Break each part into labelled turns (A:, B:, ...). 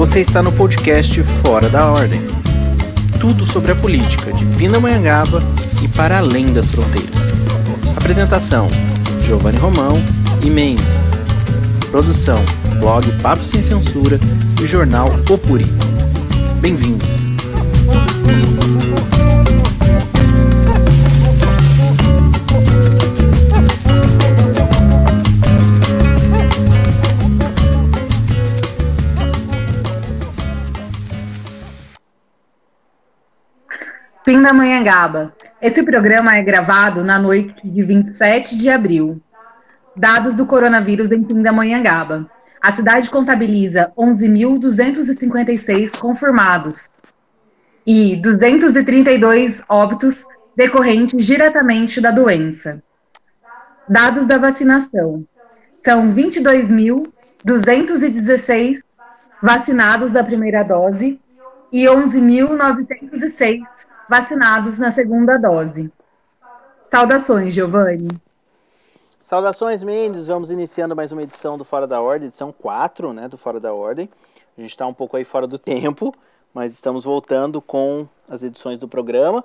A: Você está no podcast Fora da Ordem. Tudo sobre a política de Pindamonhangaba e para além das fronteiras. Apresentação: Giovanni Romão e Mendes. Produção: blog Papo Sem Censura e jornal Opuri. Bem-vindos.
B: Pindamonhangaba. Esse programa é gravado na noite de 27 de abril. Dados do coronavírus em Pindamonhangaba. A cidade contabiliza 11.256 confirmados e 232 óbitos decorrentes diretamente da doença. Dados da vacinação. São 22.216 vacinados da primeira dose e 11.906 vacinados na segunda dose. Saudações, Giovanni.
A: Saudações, Mendes. Vamos iniciando mais uma edição do Fora da Ordem, edição 4, né, do Fora da Ordem. A gente está um pouco aí fora do tempo, mas estamos voltando com as edições do programa.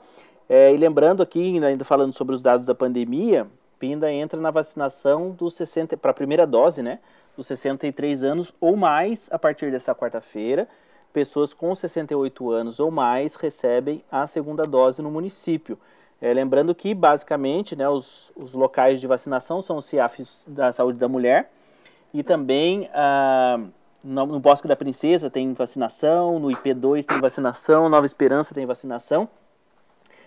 A: É, e lembrando aqui, ainda falando sobre os dados da pandemia, Pinda entra na vacinação dos 60 para a primeira dose, né, dos 63 anos ou mais a partir dessa quarta-feira pessoas com 68 anos ou mais recebem a segunda dose no município. É, lembrando que, basicamente, né, os, os, locais de vacinação são os CIAFs da Saúde da Mulher e também ah, no, no, Bosque da Princesa tem vacinação, no IP2 tem vacinação, Nova Esperança tem vacinação,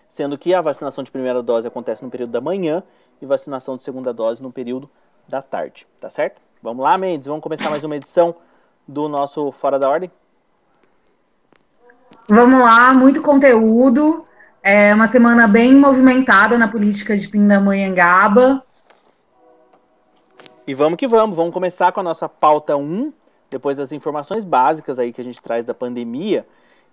A: sendo que a vacinação de primeira dose acontece no período da manhã e vacinação de segunda dose no período da tarde, tá certo? Vamos lá, Mendes, vamos começar mais uma edição do nosso Fora da Ordem?
B: Vamos lá, muito conteúdo. É uma semana bem movimentada na política de Pindamonhangaba.
A: E vamos que vamos, vamos começar com a nossa pauta 1, depois das informações básicas aí que a gente traz da pandemia.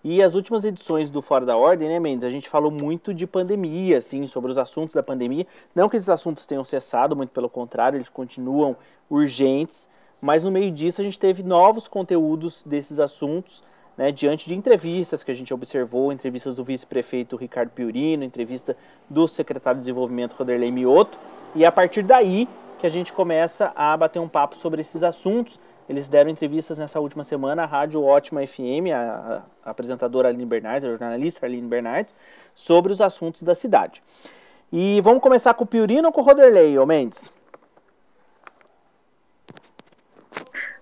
A: E as últimas edições do Fora da Ordem, né, Mendes? A gente falou muito de pandemia, assim, sobre os assuntos da pandemia. Não que esses assuntos tenham cessado, muito pelo contrário, eles continuam urgentes. Mas no meio disso a gente teve novos conteúdos desses assuntos né, diante de entrevistas que a gente observou, entrevistas do vice-prefeito Ricardo Piurino, entrevista do secretário de Desenvolvimento Roderley Mioto, e é a partir daí que a gente começa a bater um papo sobre esses assuntos. Eles deram entrevistas nessa última semana à Rádio Ótima FM, a, a apresentadora Aline Bernardes, a jornalista Aline Bernardes, sobre os assuntos da cidade. E vamos começar com o Piurino ou com o Roderley, ô Mendes?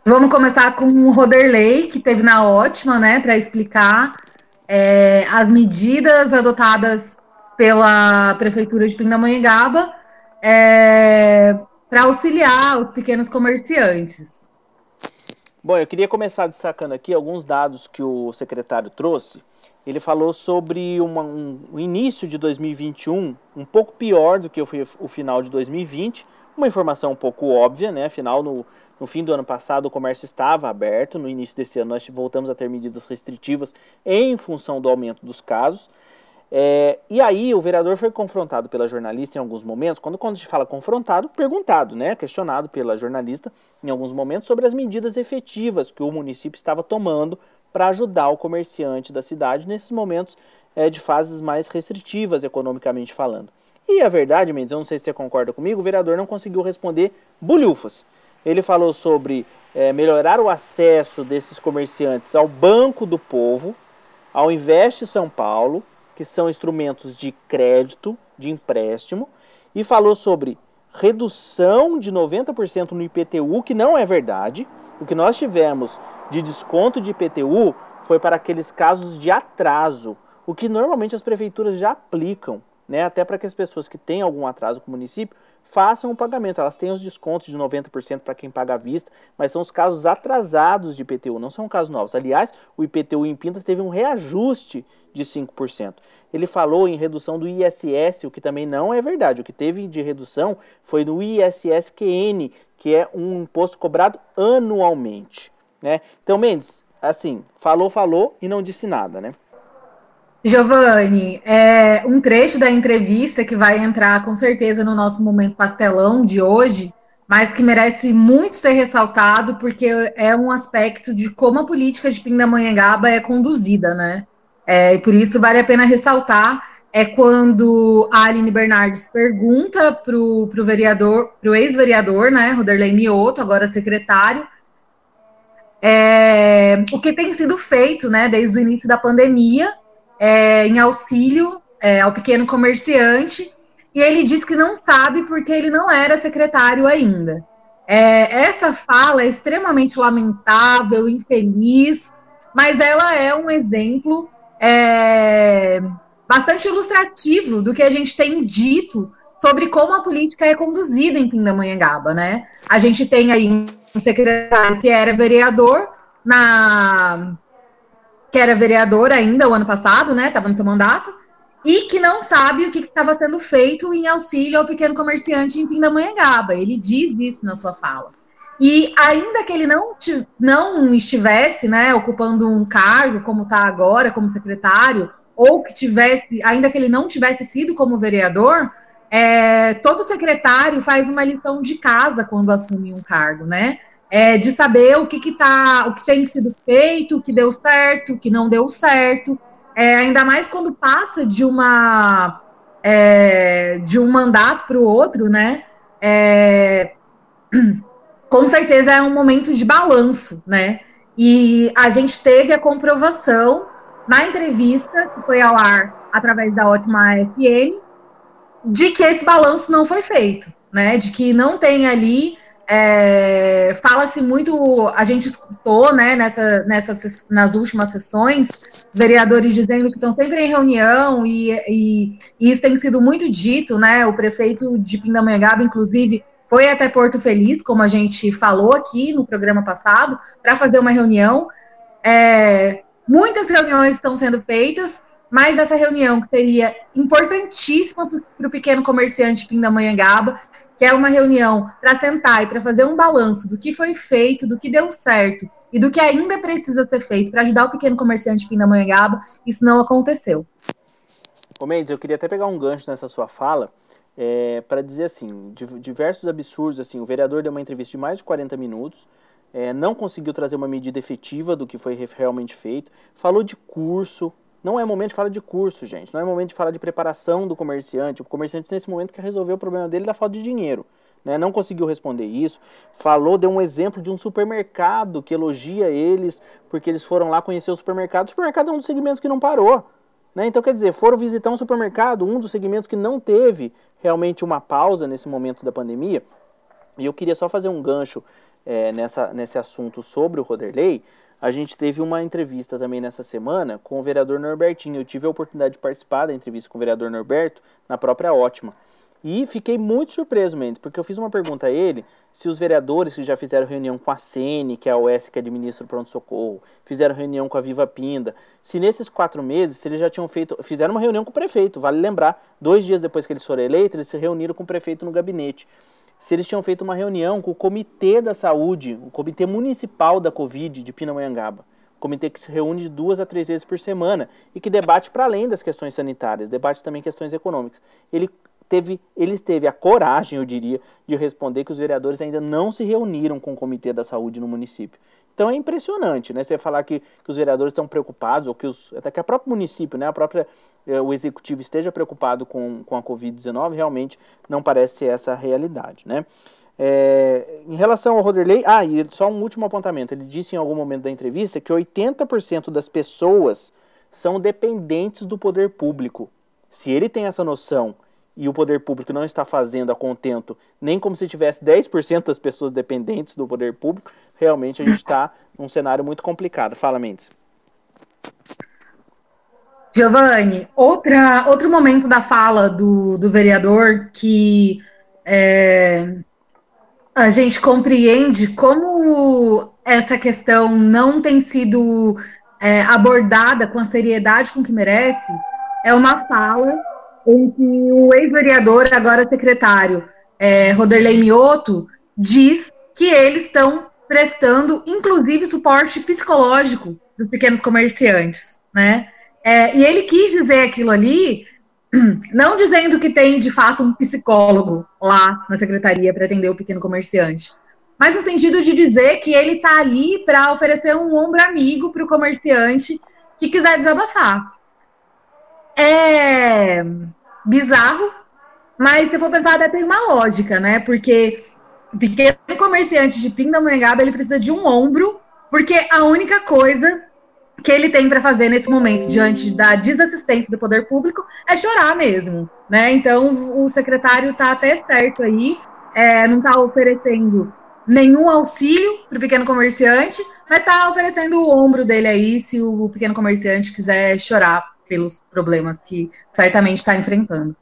B: Vamos começar com o Roderley, que teve na ótima, né, para explicar é, as medidas adotadas pela Prefeitura de Pindamonhangaba é, para auxiliar os pequenos comerciantes.
A: Bom, eu queria começar destacando aqui alguns dados que o secretário trouxe. Ele falou sobre uma, um, início de 2021 um pouco pior do que o, o final de 2020, uma informação um pouco óbvia, né? Afinal, no, no fim do ano passado, o comércio estava aberto. No início desse ano, nós voltamos a ter medidas restritivas em função do aumento dos casos. É, e aí, o vereador foi confrontado pela jornalista em alguns momentos. Quando, quando a gente fala confrontado, perguntado, né, questionado pela jornalista em alguns momentos sobre as medidas efetivas que o município estava tomando para ajudar o comerciante da cidade nesses momentos é, de fases mais restritivas, economicamente falando. E a verdade, Mendes, eu não sei se você concorda comigo, o vereador não conseguiu responder bulhufas. Ele falou sobre é, melhorar o acesso desses comerciantes ao Banco do Povo, ao Investe São Paulo, que são instrumentos de crédito, de empréstimo, e falou sobre redução de 90% no IPTU, que não é verdade. O que nós tivemos de desconto de IPTU foi para aqueles casos de atraso, o que normalmente as prefeituras já aplicam, né? Até para que as pessoas que têm algum atraso com o município façam o pagamento. Elas têm os descontos de 90% para quem paga à vista, mas são os casos atrasados de IPTU, não são casos novos. Aliás, o IPTU em Pinta teve um reajuste de 5%. Ele falou em redução do ISS, o que também não é verdade. O que teve de redução foi no ISSQN, que é um imposto cobrado anualmente. Né? Então, Mendes, assim, falou, falou e não disse nada, né?
B: Giovanni, é um trecho da entrevista que vai entrar com certeza no nosso momento pastelão de hoje mas que merece muito ser ressaltado, porque é um aspecto de como a política de Pindamonhangaba é conduzida, né? É, e por isso vale a pena ressaltar é quando a Aline Bernardes pergunta para o vereador, para o ex-vereador, né, Roderley Mioto, agora secretário, é, o que tem sido feito, né, desde o início da pandemia, é, em auxílio é, ao pequeno comerciante, e ele diz que não sabe porque ele não era secretário ainda. É, essa fala é extremamente lamentável, infeliz, mas ela é um exemplo é, bastante ilustrativo do que a gente tem dito sobre como a política é conduzida em Pindamonhangaba, né? A gente tem aí um secretário que era vereador na que era vereador ainda o ano passado, né? Estava no seu mandato e que não sabe o que estava sendo feito em auxílio ao pequeno comerciante em Pindamonhangaba. Ele diz isso na sua fala. E ainda que ele não, não estivesse, né, ocupando um cargo como está agora, como secretário, ou que tivesse, ainda que ele não tivesse sido como vereador, é, todo secretário faz uma lição de casa quando assume um cargo, né? É, de saber o que, que tá, o que tem sido feito, o que deu certo, o que não deu certo. É, ainda mais quando passa de uma é, de um mandato para o outro, né? É, com certeza é um momento de balanço, né? E a gente teve a comprovação na entrevista que foi ao ar através da Ótima FM, de que esse balanço não foi feito, né? De que não tem ali. É, Fala-se muito, a gente escutou, né, nessa, nessas, nas últimas sessões, vereadores dizendo que estão sempre em reunião e, e, e, isso tem sido muito dito, né? O prefeito de Pindamonhangaba, inclusive, foi até Porto Feliz, como a gente falou aqui no programa passado, para fazer uma reunião. É, Muitas reuniões estão sendo feitas, mas essa reunião que seria importantíssima para o pequeno comerciante Pindamonhangaba, que é uma reunião para sentar e para fazer um balanço do que foi feito, do que deu certo e do que ainda precisa ser feito para ajudar o pequeno comerciante Pindamonhangaba, isso não aconteceu.
A: Ô Mendes, eu queria até pegar um gancho nessa sua fala, é, para dizer assim, diversos absurdos, assim, o vereador deu uma entrevista de mais de 40 minutos, é, não conseguiu trazer uma medida efetiva do que foi realmente feito, falou de curso, não é momento de falar de curso, gente, não é momento de falar de preparação do comerciante, o comerciante nesse momento quer resolver o problema dele da falta de dinheiro. Né, não conseguiu responder isso. Falou, deu um exemplo de um supermercado que elogia eles porque eles foram lá conhecer o supermercado. O supermercado é um dos segmentos que não parou. Né? Então, quer dizer, foram visitar um supermercado, um dos segmentos que não teve realmente uma pausa nesse momento da pandemia. E eu queria só fazer um gancho é, nessa, nesse assunto sobre o Roderley, a gente teve uma entrevista também nessa semana com o vereador Norbertinho. Eu tive a oportunidade de participar da entrevista com o vereador Norberto na própria Ótima. E fiquei muito surpreso, Mendes, porque eu fiz uma pergunta a ele se os vereadores que já fizeram reunião com a Sene, que é a OS que administra o pronto-socorro, fizeram reunião com a Viva Pinda, se nesses quatro meses, se eles já tinham feito, fizeram uma reunião com o prefeito, vale lembrar, dois dias depois que eles foram eleitos, eles se reuniram com o prefeito no gabinete se eles tinham feito uma reunião com o Comitê da Saúde, o Comitê Municipal da Covid de Pindamonhangaba. Comitê que se reúne duas a três vezes por semana e que debate para além das questões sanitárias, debate também questões econômicas. Ele teve, eles teve a coragem, eu diria, de responder que os vereadores ainda não se reuniram com o Comitê da Saúde no município. Então é impressionante, né? Você falar que, que os vereadores estão preocupados, ou que os, até que o próprio município, né, a própria, eh, o executivo esteja preocupado com, com a Covid-19, realmente não parece ser essa a realidade, né? É, em relação ao Roderley, ah, e só um último apontamento. Ele disse em algum momento da entrevista que 80% das pessoas são dependentes do poder público. Se ele tem essa noção e o poder público não está fazendo a contento, nem como se tivesse 10% das pessoas dependentes do poder público, realmente a gente está num cenário muito complicado. Fala, Mendes.
B: Giovanni, outra, outro momento da fala do, do vereador que é, a gente compreende como essa questão não tem sido é, abordada com a seriedade com que merece é uma fala em que o ex-vereador, agora secretário, é, Roderley Mioto, diz que eles estão prestando, inclusive, suporte psicológico dos pequenos comerciantes, né? É, e ele quis dizer aquilo ali Não dizendo que tem de fato um psicólogo lá na secretaria para atender o pequeno comerciante, mas no sentido de dizer que ele está ali para oferecer um ombro amigo para o comerciante que quiser desabafar. É bizarro, mas se for pensar, até tem uma lógica, né? Porque pequeno comerciante de Pindamonhangaba, ele precisa de um ombro, porque a única coisa que ele tem para fazer nesse momento, diante da desassistência do poder público, é chorar mesmo, né? Então, o secretário está até certo aí, é, não está oferecendo nenhum auxílio para o pequeno comerciante, mas está oferecendo o ombro dele aí, se o pequeno comerciante quiser chorar pelos problemas que certamente está enfrentando.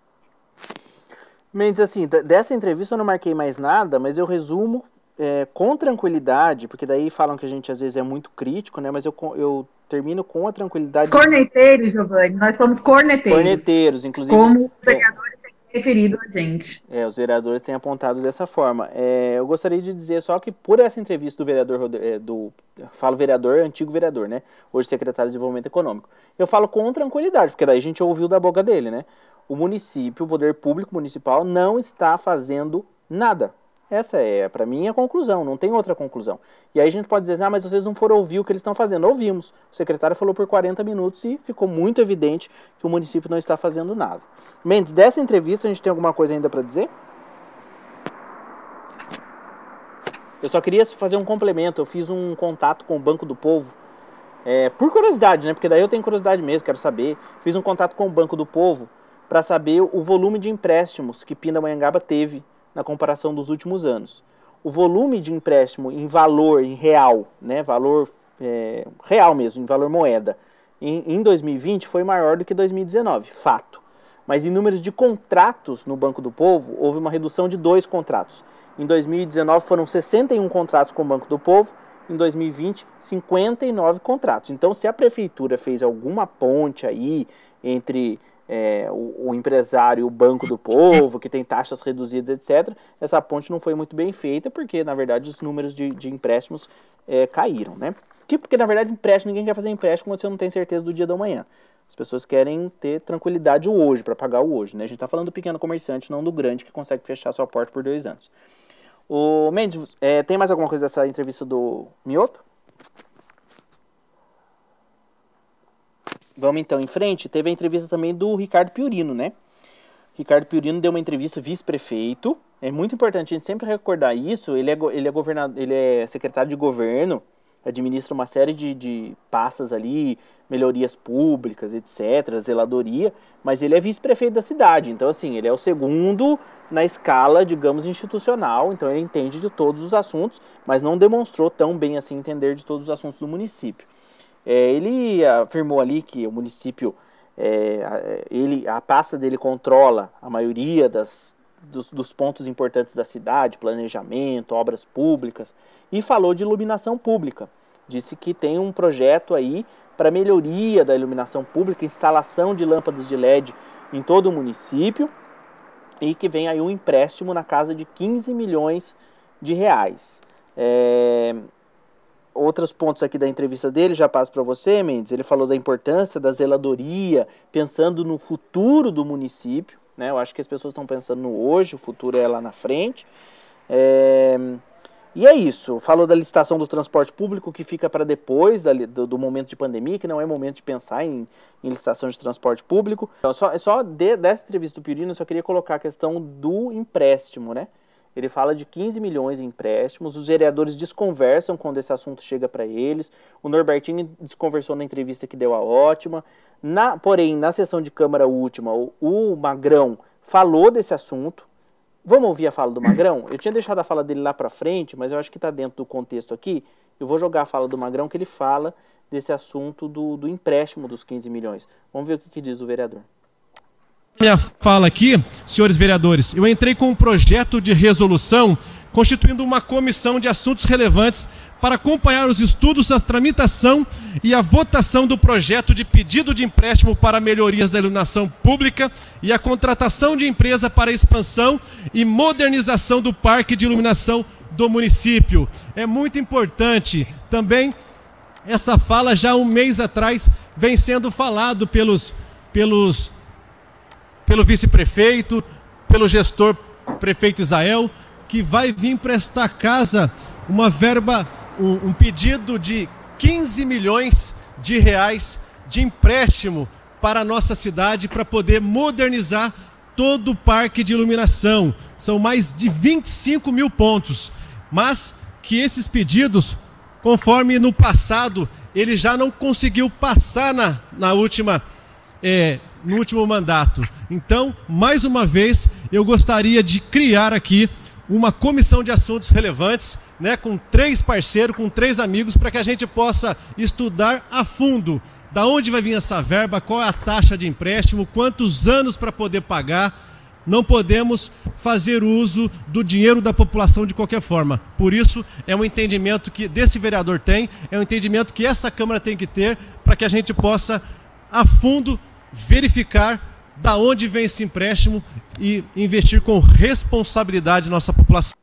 A: Mendes, assim, dessa entrevista eu não marquei mais nada, mas eu resumo é, com tranquilidade, porque daí falam que a gente às vezes é muito crítico, né? Mas eu, eu termino com a tranquilidade.
B: Corneteiros, Giovanni, nós somos corneteiros.
A: Corneteiros, inclusive.
B: Como os vereadores têm referido a gente.
A: É, os vereadores têm apontado dessa forma. É, eu gostaria de dizer só que por essa entrevista do vereador, é, do, falo vereador, antigo vereador, né? Hoje secretário de Desenvolvimento Econômico. Eu falo com tranquilidade, porque daí a gente ouviu da boca dele, né? O município, o poder público municipal não está fazendo nada essa é, para mim, a conclusão, não tem outra conclusão. E aí a gente pode dizer, assim, ah, mas vocês não foram ouvir o que eles estão fazendo. Ouvimos. O secretário falou por 40 minutos e ficou muito evidente que o município não está fazendo nada. Mendes, dessa entrevista a gente tem alguma coisa ainda para dizer? Eu só queria fazer um complemento. Eu fiz um contato com o Banco do Povo, é, por curiosidade, né? Porque daí eu tenho curiosidade mesmo, quero saber. Fiz um contato com o Banco do Povo para saber o volume de empréstimos que Pindamonhangaba teve na comparação dos últimos anos. O volume de empréstimo em valor, em real, né, valor é, real mesmo, em valor moeda, em, em 2020 foi maior do que 2019, fato. Mas em números de contratos no Banco do Povo, houve uma redução de dois contratos. Em 2019 foram 61 contratos com o Banco do Povo, em 2020 59 contratos. Então, se a prefeitura fez alguma ponte aí entre é, o, o, empresário, o banco do povo, que tem taxas reduzidas, etc., essa ponte não foi muito bem feita, porque, na verdade, os números de, de empréstimos é, caíram, né? Que, porque, na verdade, empréstimo, ninguém quer fazer empréstimo quando você não tem certeza do dia da manhã. As pessoas querem ter tranquilidade hoje, para pagar o hoje, né? A gente está falando do pequeno comerciante, não do grande, que consegue fechar sua porta por dois anos. O Mendes, é, tem mais alguma coisa dessa entrevista do Mioto? Vamos então em frente. Teve a entrevista também do Ricardo Piorino, né? Ricardo Piorino deu uma entrevista vice-prefeito. É muito importante a gente sempre recordar isso. Ele é, ele é, governador, ele é secretário de governo, administra uma série de, de pastas ali, melhorias públicas, etc., zeladoria, mas ele é vice-prefeito da cidade. Então, assim, ele é o segundo na escala, digamos, institucional. Então, ele entende de todos os assuntos, mas não demonstrou tão bem assim entender de todos os assuntos do município. É, ele afirmou ali que o município, é, ele, a pasta dele controla a maioria das, dos, dos, pontos importantes da cidade, planejamento, obras públicas, e falou de iluminação pública. Disse que tem um projeto aí para melhoria da iluminação pública, instalação de lâmpadas de LED em todo o município, e que vem aí um empréstimo na casa de 15 milhões de reais. É, outros pontos aqui da entrevista dele, já passo para você, Mendes. Ele falou da importância da zeladoria, pensando no futuro do município. Né? Eu acho que as pessoas estão pensando no hoje, o futuro é lá na frente. É... E é isso. Falou da licitação do transporte público, que fica para depois da, do, do, momento de pandemia, que não é momento de pensar em, em licitação de transporte público. Então, só, só de, dessa entrevista do Pirino, eu só queria colocar a questão do empréstimo, né? Ele fala de 15 milhões em empréstimos, os vereadores desconversam quando esse assunto chega para eles. O Norbertini desconversou na entrevista que deu a ótima. Na, porém, na sessão de Câmara última, o, o Magrão falou desse assunto. Vamos ouvir a fala do Magrão? Eu tinha deixado a fala dele lá para frente, mas eu acho que está dentro do contexto aqui. Eu vou jogar a fala do Magrão que ele fala desse assunto do, do empréstimo dos 15 milhões. Vamos ver o que, que diz o vereador
C: minha fala aqui, senhores vereadores, eu entrei com um projeto de resolução constituindo uma comissão de assuntos relevantes para acompanhar os estudos da tramitação e a votação do projeto de pedido de empréstimo para melhorias da iluminação pública e a contratação de empresa para expansão e modernização do parque de iluminação do município. É muito importante também essa fala já um mês atrás vem sendo falado pelos pelos pelo vice-prefeito, pelo gestor prefeito Israel, que vai vir para esta casa uma verba, um, um pedido de 15 milhões de reais de empréstimo para a nossa cidade para poder modernizar todo o parque de iluminação. São mais de 25 mil pontos. Mas que esses pedidos, conforme no passado, ele já não conseguiu passar na, na última, é, no último mandato. Então, mais uma vez, eu gostaria de criar aqui uma comissão de assuntos relevantes, né, com três parceiros, com três amigos, para que a gente possa estudar a fundo da onde vai vir essa verba, qual é a taxa de empréstimo, quantos anos para poder pagar. Não podemos fazer uso do dinheiro da população de qualquer forma. Por isso, é um entendimento que desse vereador tem, é um entendimento que essa Câmara tem que ter para que a gente possa, a fundo, verificar da onde vem esse empréstimo e investir com responsabilidade nossa população.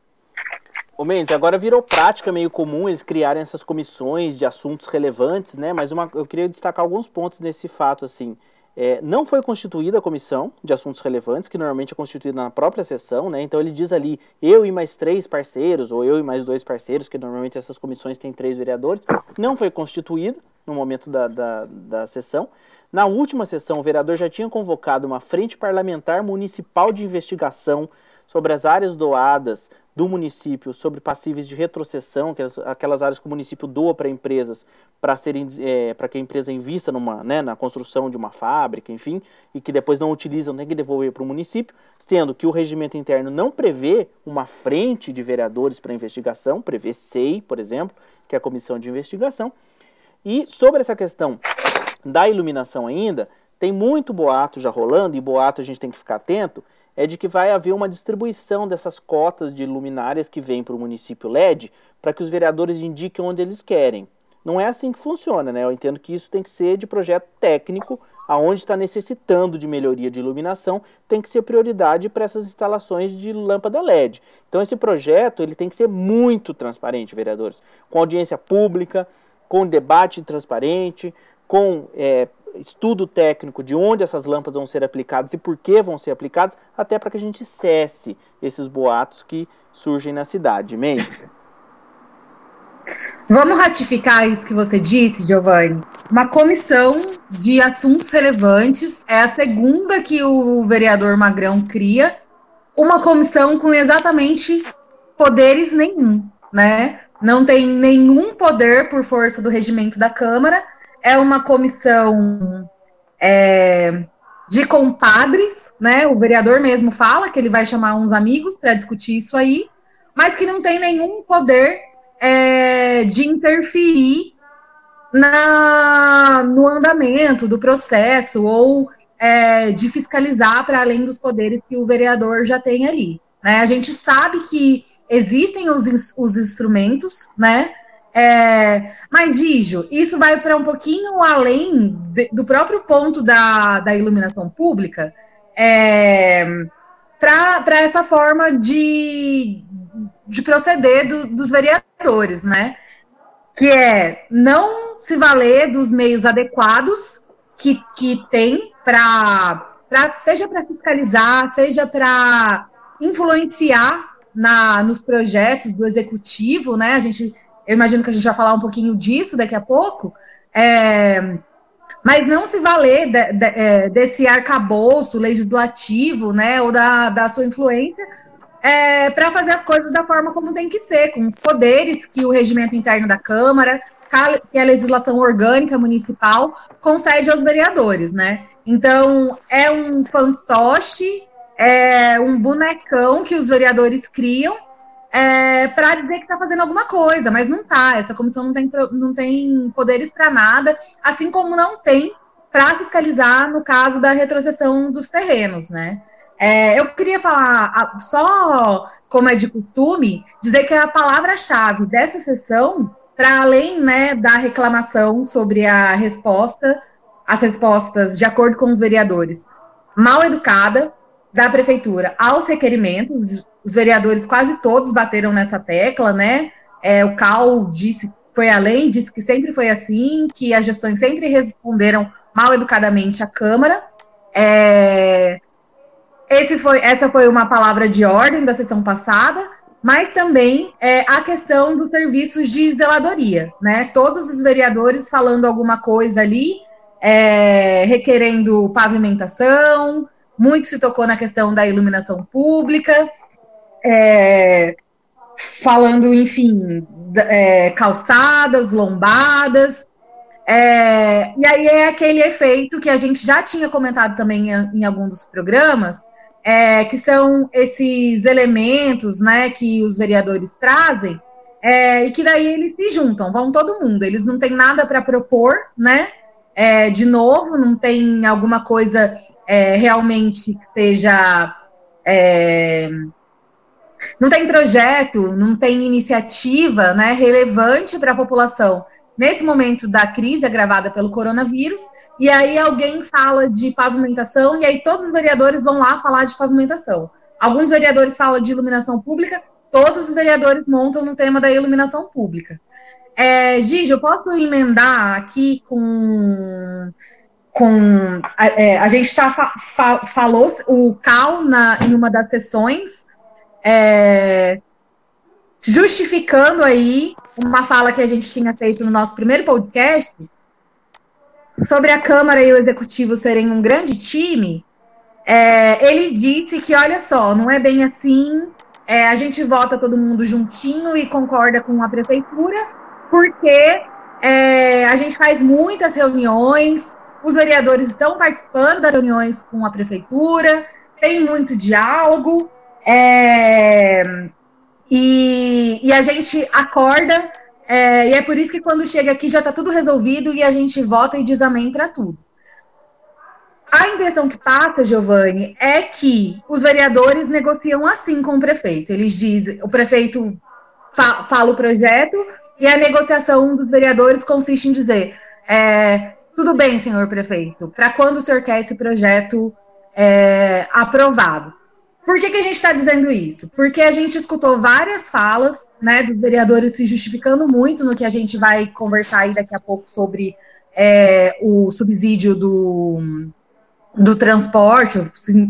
A: Ô Mendes, agora virou prática meio comum eles criarem essas comissões de assuntos relevantes, né? Mas uma, eu queria destacar alguns pontos nesse fato, assim. É, não foi constituída a comissão de assuntos relevantes, que normalmente é constituída na própria sessão, né? Então ele diz ali, eu e mais três parceiros, ou eu e mais dois parceiros, que normalmente essas comissões têm três vereadores. Não foi constituída no momento da, da, da sessão. Na última sessão, o vereador já tinha convocado uma frente parlamentar municipal de investigação sobre as áreas doadas do município sobre passíveis de retrocessão, aquelas áreas que o município doa para empresas para serem é, para que a empresa invista numa, né, na construção de uma fábrica, enfim, e que depois não utilizam, tem que devolver para o município, sendo que o regimento interno não prevê uma frente de vereadores para investigação, prevê SEI, por exemplo, que é a comissão de investigação. E sobre essa questão da iluminação ainda, tem muito boato já rolando, e boato a gente tem que ficar atento, é de que vai haver uma distribuição dessas cotas de luminárias que vêm para o município LED para que os vereadores indiquem onde eles querem. Não é assim que funciona, né? Eu entendo que isso tem que ser de projeto técnico, aonde está necessitando de melhoria de iluminação, tem que ser prioridade para essas instalações de lâmpada LED. Então esse projeto ele tem que ser muito transparente, vereadores, com audiência pública, com debate transparente, com é, estudo técnico de onde essas lâmpadas vão ser aplicadas e por que vão ser aplicadas, até para que a gente cesse esses boatos que surgem na cidade. Mendes.
B: Vamos ratificar isso que você disse, Giovanni. Uma comissão de assuntos relevantes é a segunda que o vereador Magrão cria. Uma comissão com exatamente poderes nenhum, né? Não tem nenhum poder por força do regimento da Câmara é uma comissão é, de compadres, né? O vereador mesmo fala que ele vai chamar uns amigos para discutir isso aí, mas que não tem nenhum poder é, de interferir na, no andamento do processo ou é, de fiscalizar para além dos poderes que o vereador já tem ali. Né? A gente sabe que existem os, os instrumentos, né? É, mas, Gijo, isso vai para um pouquinho além de, do próprio ponto da, da iluminação pública, é, para essa forma de, de proceder do, dos vereadores, né? Que é não se valer dos meios adequados que, que tem para seja para fiscalizar, seja para influenciar na, nos projetos do executivo, né? A gente eu imagino que a gente vai falar um pouquinho disso daqui a pouco. É, mas não se valer de, de, é, desse arcabouço legislativo, né, ou da, da sua influência, é, para fazer as coisas da forma como tem que ser, com poderes que o regimento interno da Câmara, que a legislação orgânica municipal concede aos vereadores, né? Então, é um fantoche, é um bonecão que os vereadores criam é, para dizer que está fazendo alguma coisa, mas não está. Essa comissão não tem, não tem poderes para nada, assim como não tem para fiscalizar no caso da retrocessão dos terrenos, né? É, eu queria falar, só como é de costume, dizer que a palavra-chave dessa sessão, para além né, da reclamação sobre a resposta, as respostas de acordo com os vereadores, mal educada da prefeitura aos requerimentos os vereadores quase todos bateram nessa tecla, né? É, o Cal disse, foi além, disse que sempre foi assim, que as gestões sempre responderam mal educadamente à Câmara. É, esse foi, essa foi uma palavra de ordem da sessão passada, mas também é, a questão dos serviços de zeladoria, né? Todos os vereadores falando alguma coisa ali, é, requerendo pavimentação, muito se tocou na questão da iluminação pública, é, falando, enfim, é, calçadas, lombadas. É, e aí é aquele efeito que a gente já tinha comentado também em, em algum dos programas, é, que são esses elementos né, que os vereadores trazem, é, e que daí eles se juntam, vão todo mundo, eles não têm nada para propor, né? É, de novo, não tem alguma coisa é, realmente que seja. Não tem projeto, não tem iniciativa né, relevante para a população nesse momento da crise agravada pelo coronavírus, e aí alguém fala de pavimentação, e aí todos os vereadores vão lá falar de pavimentação. Alguns vereadores falam de iluminação pública, todos os vereadores montam no tema da iluminação pública. É, Gigi, eu posso emendar aqui com. com é, a gente tá, fa, falou o Cal na, em uma das sessões. É, justificando aí uma fala que a gente tinha feito no nosso primeiro podcast sobre a Câmara e o Executivo serem um grande time. É, ele disse que, olha só, não é bem assim. É, a gente vota todo mundo juntinho e concorda com a prefeitura, porque é, a gente faz muitas reuniões, os vereadores estão participando das reuniões com a prefeitura, tem muito diálogo. É, e, e a gente acorda, é, e é por isso que quando chega aqui já está tudo resolvido e a gente vota e diz amém para tudo. A impressão que passa, Giovanni, é que os vereadores negociam assim com o prefeito. Eles dizem, o prefeito fa fala o projeto e a negociação dos vereadores consiste em dizer: é, tudo bem, senhor prefeito, para quando o senhor quer esse projeto é, aprovado? Por que, que a gente está dizendo isso? Porque a gente escutou várias falas né, dos vereadores se justificando muito no que a gente vai conversar aí daqui a pouco sobre é, o subsídio do, do transporte,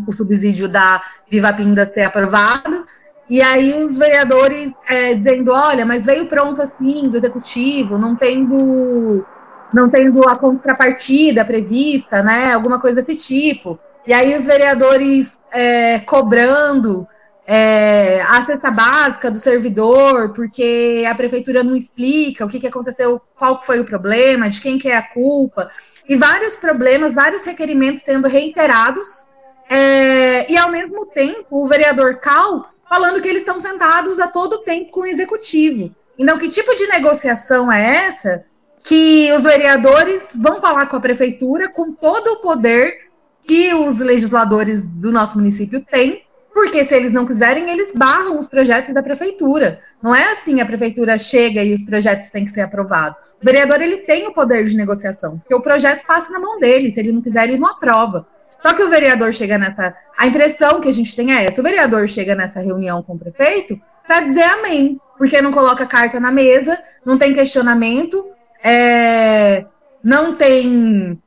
B: o subsídio da Viva Pinda ser aprovado. E aí os vereadores é, dizendo, olha, mas veio pronto assim do executivo, não tendo, não tendo a contrapartida prevista, né? Alguma coisa desse tipo. E aí os vereadores é, cobrando é, a cesta básica do servidor, porque a prefeitura não explica o que, que aconteceu, qual foi o problema, de quem que é a culpa, e vários problemas, vários requerimentos sendo reiterados, é, e ao mesmo tempo o vereador Cal falando que eles estão sentados a todo tempo com o executivo. Então, que tipo de negociação é essa que os vereadores vão falar com a prefeitura com todo o poder que os legisladores do nosso município têm, porque se eles não quiserem, eles barram os projetos da prefeitura. Não é assim, a prefeitura chega e os projetos têm que ser aprovados. O vereador ele tem o poder de negociação, porque o projeto passa na mão dele, se ele não quiser, ele não aprova. Só que o vereador chega nessa. A impressão que a gente tem é essa: o vereador chega nessa reunião com o prefeito para dizer amém, porque não coloca carta na mesa, não tem questionamento, é, não tem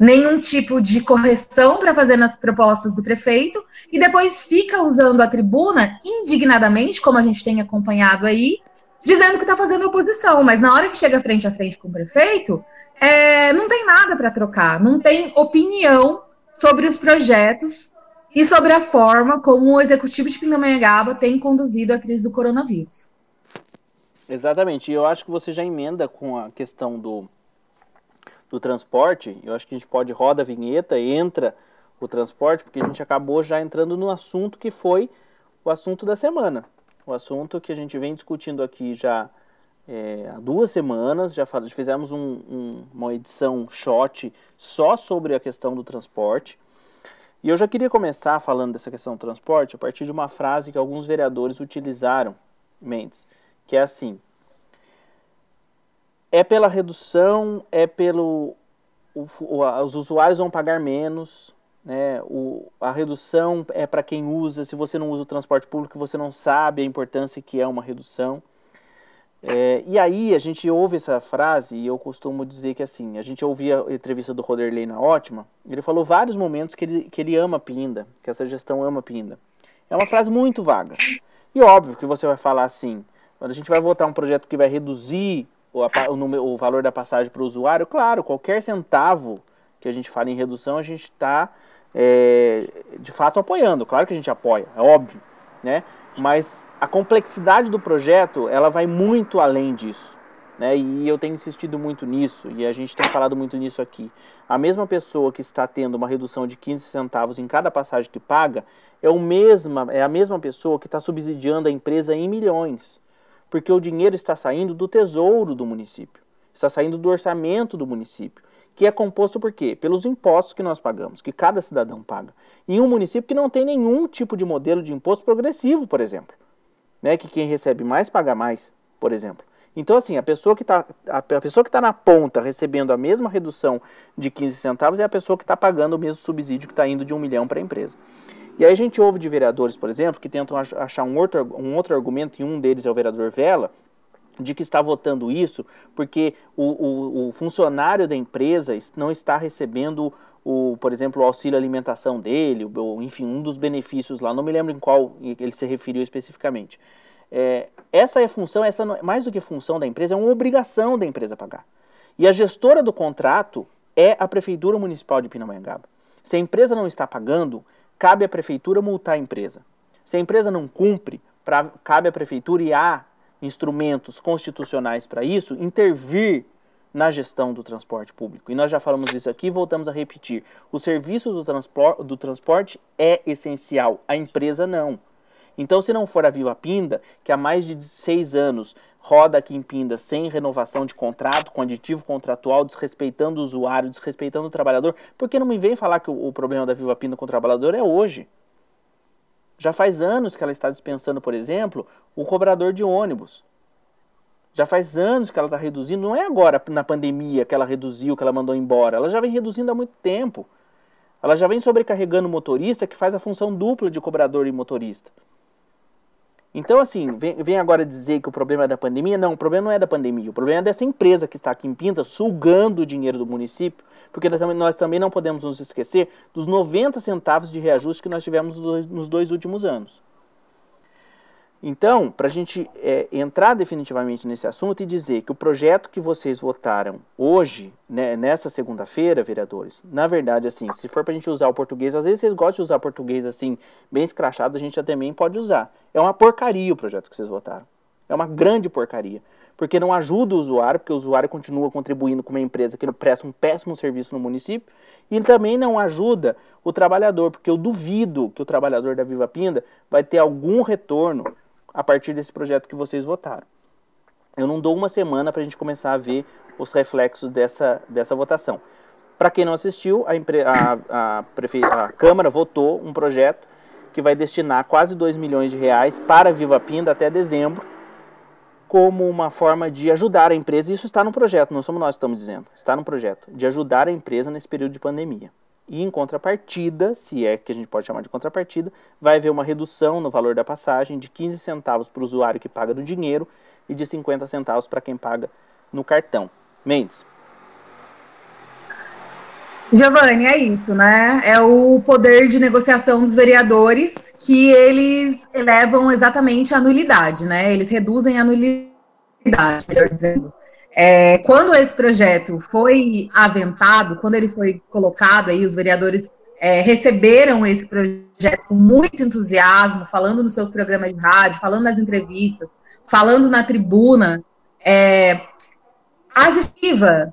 B: nenhum tipo de correção para fazer nas propostas do prefeito e depois fica usando a tribuna indignadamente, como a gente tem acompanhado aí, dizendo que está fazendo oposição, mas na hora que chega frente a frente com o prefeito, é, não tem nada para trocar, não tem opinião sobre os projetos e sobre a forma como o executivo de Pindamonhangaba tem conduzido a crise do coronavírus.
A: Exatamente, e eu acho que você já emenda com a questão do do transporte, eu acho que a gente pode roda a vinheta, entra o transporte, porque a gente acabou já entrando no assunto que foi o assunto da semana. O assunto que a gente vem discutindo aqui já é, há duas semanas, já fizemos um, um, uma edição shot só sobre a questão do transporte. E eu já queria começar falando dessa questão do transporte a partir de uma frase que alguns vereadores utilizaram, Mendes, que é assim: é pela redução, é pelo. O, o, os usuários vão pagar menos, né? O, a redução é para quem usa. Se você não usa o transporte público, você não sabe a importância que é uma redução. É, e aí a gente ouve essa frase e eu costumo dizer que assim, a gente ouvia a entrevista do Roderley na Ótima, ele falou vários momentos que ele, que ele ama Pinda, que essa gestão ama Pinda. É uma frase muito vaga. E óbvio que você vai falar assim, quando a gente vai votar um projeto que vai reduzir o, o, número, o valor da passagem para o usuário, claro, qualquer centavo que a gente fala em redução, a gente está é, de fato apoiando. Claro que a gente apoia, é óbvio, né? Mas a complexidade do projeto, ela vai muito além disso. Né? E eu tenho insistido muito nisso, e a gente tem falado muito nisso aqui. A mesma pessoa que está tendo uma redução de 15 centavos em cada passagem que paga, é, o mesma, é a mesma pessoa que está subsidiando a empresa em milhões. Porque o dinheiro está saindo do tesouro do município, está saindo do orçamento do município que é composto por quê? Pelos impostos que nós pagamos, que cada cidadão paga. Em um município que não tem nenhum tipo de modelo de imposto progressivo, por exemplo. Né? Que quem recebe mais paga mais, por exemplo. Então, assim, a pessoa que está está na ponta recebendo a mesma redução de 15 centavos é a pessoa que está pagando o mesmo subsídio que está indo de um milhão para a empresa. E aí a gente ouve de vereadores, por exemplo, que tentam achar um outro, um outro argumento, e um deles é o vereador Vela, de que está votando isso porque o, o, o, funcionário da empresa não está recebendo, o, por exemplo, o auxílio alimentação dele, ou, enfim, um dos benefícios lá, não me lembro em qual ele se referiu especificamente. É, essa é função, essa não, mais do que função da empresa, é uma obrigação da empresa pagar. E a gestora do contrato é a Prefeitura Municipal de Pindamonhangaba. Se a empresa não está pagando, cabe à Prefeitura multar a empresa. Se a empresa não cumpre, pra, cabe à Prefeitura e à instrumentos constitucionais para isso, intervir na gestão do transporte público. E nós já falamos isso aqui, voltamos a repetir. O serviço do, transpor do transporte é essencial, a empresa não. Então, se não for a Viva Pinda, que há mais de seis anos roda aqui em Pinda sem renovação de contrato, com aditivo contratual, desrespeitando o usuário, desrespeitando o trabalhador, por que não me vem falar que o, o problema da Viva Pinda com o trabalhador é hoje? Já faz anos que ela está dispensando, por exemplo, o cobrador de ônibus. Já faz anos que ela está reduzindo, não é agora na pandemia que ela reduziu, que ela mandou embora. Ela já vem reduzindo há muito tempo. Ela já vem sobrecarregando o motorista que faz a função dupla de cobrador e motorista. Então, assim, vem, vem, agora dizer que o problema é da pandemia. Não, o problema não é da pandemia. O problema é dessa empresa que está aqui em Pinta sugando o dinheiro do município, porque nós também não podemos nos esquecer dos 90 centavos de reajuste que nós tivemos nos dois últimos anos. Então, para a gente é, entrar definitivamente nesse assunto e dizer que o projeto que vocês votaram hoje, né, nessa segunda-feira, vereadores, na verdade, assim, se for para a gente usar o português, às vezes vocês gostam de usar português assim, bem escrachado, a gente também pode usar. É uma porcaria o projeto que vocês votaram. É uma grande porcaria. Porque não ajuda o usuário, porque o usuário continua contribuindo com uma empresa que presta um péssimo serviço no município, e também não ajuda o trabalhador, porque eu duvido que o trabalhador da Viva Pinda vai ter algum retorno a partir desse projeto que vocês votaram. Eu não dou uma semana para a gente começar a ver os reflexos dessa, dessa votação. Para quem não assistiu, a, a, a, prefe... a, Câmara votou um projeto que vai destinar quase 2 milhões de reais para Viva Pinda até dezembro, como uma forma de ajudar a empresa. Isso está no projeto, não somos nós que estamos dizendo, está no projeto, de ajudar a empresa nesse período de pandemia. E em contrapartida, se é que a gente pode chamar de contrapartida, vai haver uma redução no valor da passagem de 15 centavos para o usuário que paga no dinheiro e de 50 centavos para quem paga no cartão. Mendes.
B: Giovanni, é isso, né? É o poder de negociação dos vereadores que eles elevam exatamente a nulidade, né? Eles reduzem a nulidade, melhor dizendo. É, quando esse projeto foi aventado, quando ele foi colocado, aí os vereadores é, receberam esse projeto com muito entusiasmo, falando nos seus programas de rádio, falando nas entrevistas, falando na tribuna. É, a justificativa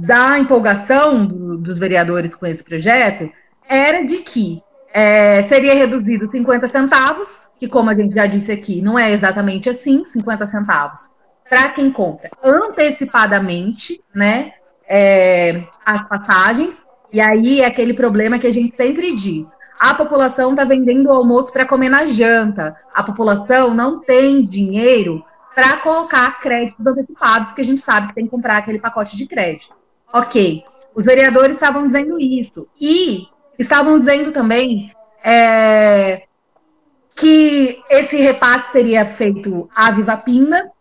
B: da empolgação do, dos vereadores com esse projeto era de que é, seria reduzido 50 centavos, que, como a gente já disse aqui, não é exatamente assim 50 centavos para quem compra antecipadamente, né, é, as passagens. E aí é aquele problema que a gente sempre diz: a população está vendendo o almoço para comer na janta, a população não tem dinheiro para colocar créditos antecipados, porque a gente sabe que tem que comprar aquele pacote de crédito. Ok, os vereadores estavam dizendo isso. E estavam dizendo também é, que esse repasse seria feito à Viva Pinda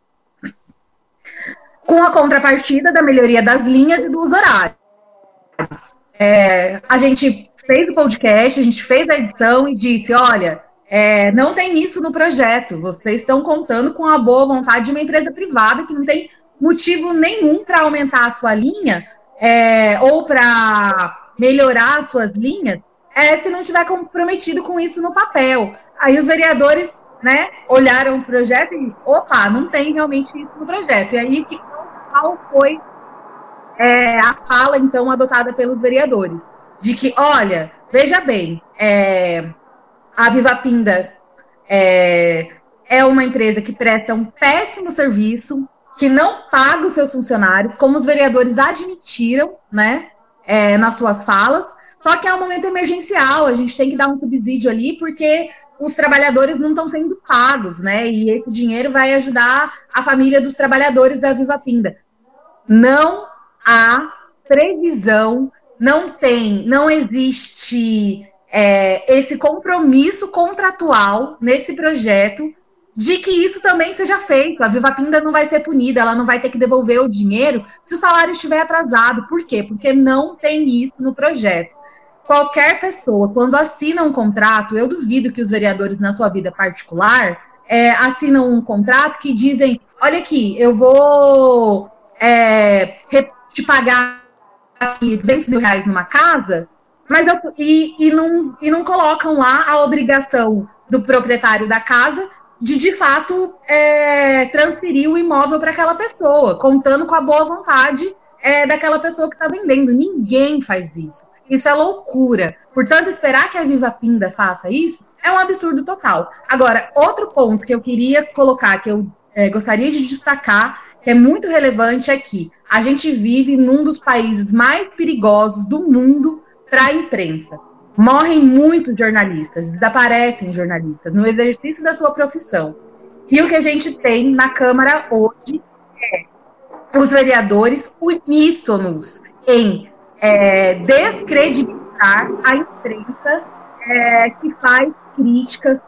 B: com a contrapartida da melhoria das linhas e dos horários. É, a gente fez o podcast, a gente fez a edição e disse: olha, é, não tem isso no projeto. Vocês estão contando com a boa vontade de uma empresa privada que não tem motivo nenhum para aumentar a sua linha é, ou para melhorar as suas linhas, é, se não tiver comprometido com isso no papel. Aí os vereadores né, olharam o projeto e, opa, não tem realmente isso no projeto. E aí, qual foi é, a fala, então, adotada pelos vereadores? De que, olha, veja bem, é, a Viva Pinda é, é uma empresa que presta um péssimo serviço, que não paga os seus funcionários, como os vereadores admitiram, né, é, nas suas falas, só que é um momento emergencial, a gente tem que dar um subsídio ali, porque os trabalhadores não estão sendo pagos, né? E esse dinheiro vai ajudar a família dos trabalhadores da Viva Pinda. Não há previsão, não tem, não existe é, esse compromisso contratual nesse projeto de que isso também seja feito. A Viva Pinda não vai ser punida, ela não vai ter que devolver o dinheiro se o salário estiver atrasado. Por quê? Porque não tem isso no projeto qualquer pessoa, quando assina um contrato, eu duvido que os vereadores, na sua vida particular, é, assinam um contrato que dizem: olha aqui, eu vou é, te pagar aqui 200 mil reais numa casa, mas eu, e, e, não, e não colocam lá a obrigação do proprietário da casa de de fato é, transferir o imóvel para aquela pessoa, contando com a boa vontade é, daquela pessoa que está vendendo. Ninguém faz isso. Isso é loucura. Portanto, esperar que a Viva Pinda faça isso é um absurdo total. Agora, outro ponto que eu queria colocar, que eu é, gostaria de destacar, que é muito relevante aqui. A gente vive num dos países mais perigosos do mundo para a imprensa. Morrem muitos jornalistas, desaparecem jornalistas no exercício da sua profissão. E o que a gente tem na Câmara hoje é os vereadores uníssonos em é, descredibilizar a imprensa é, que faz críticas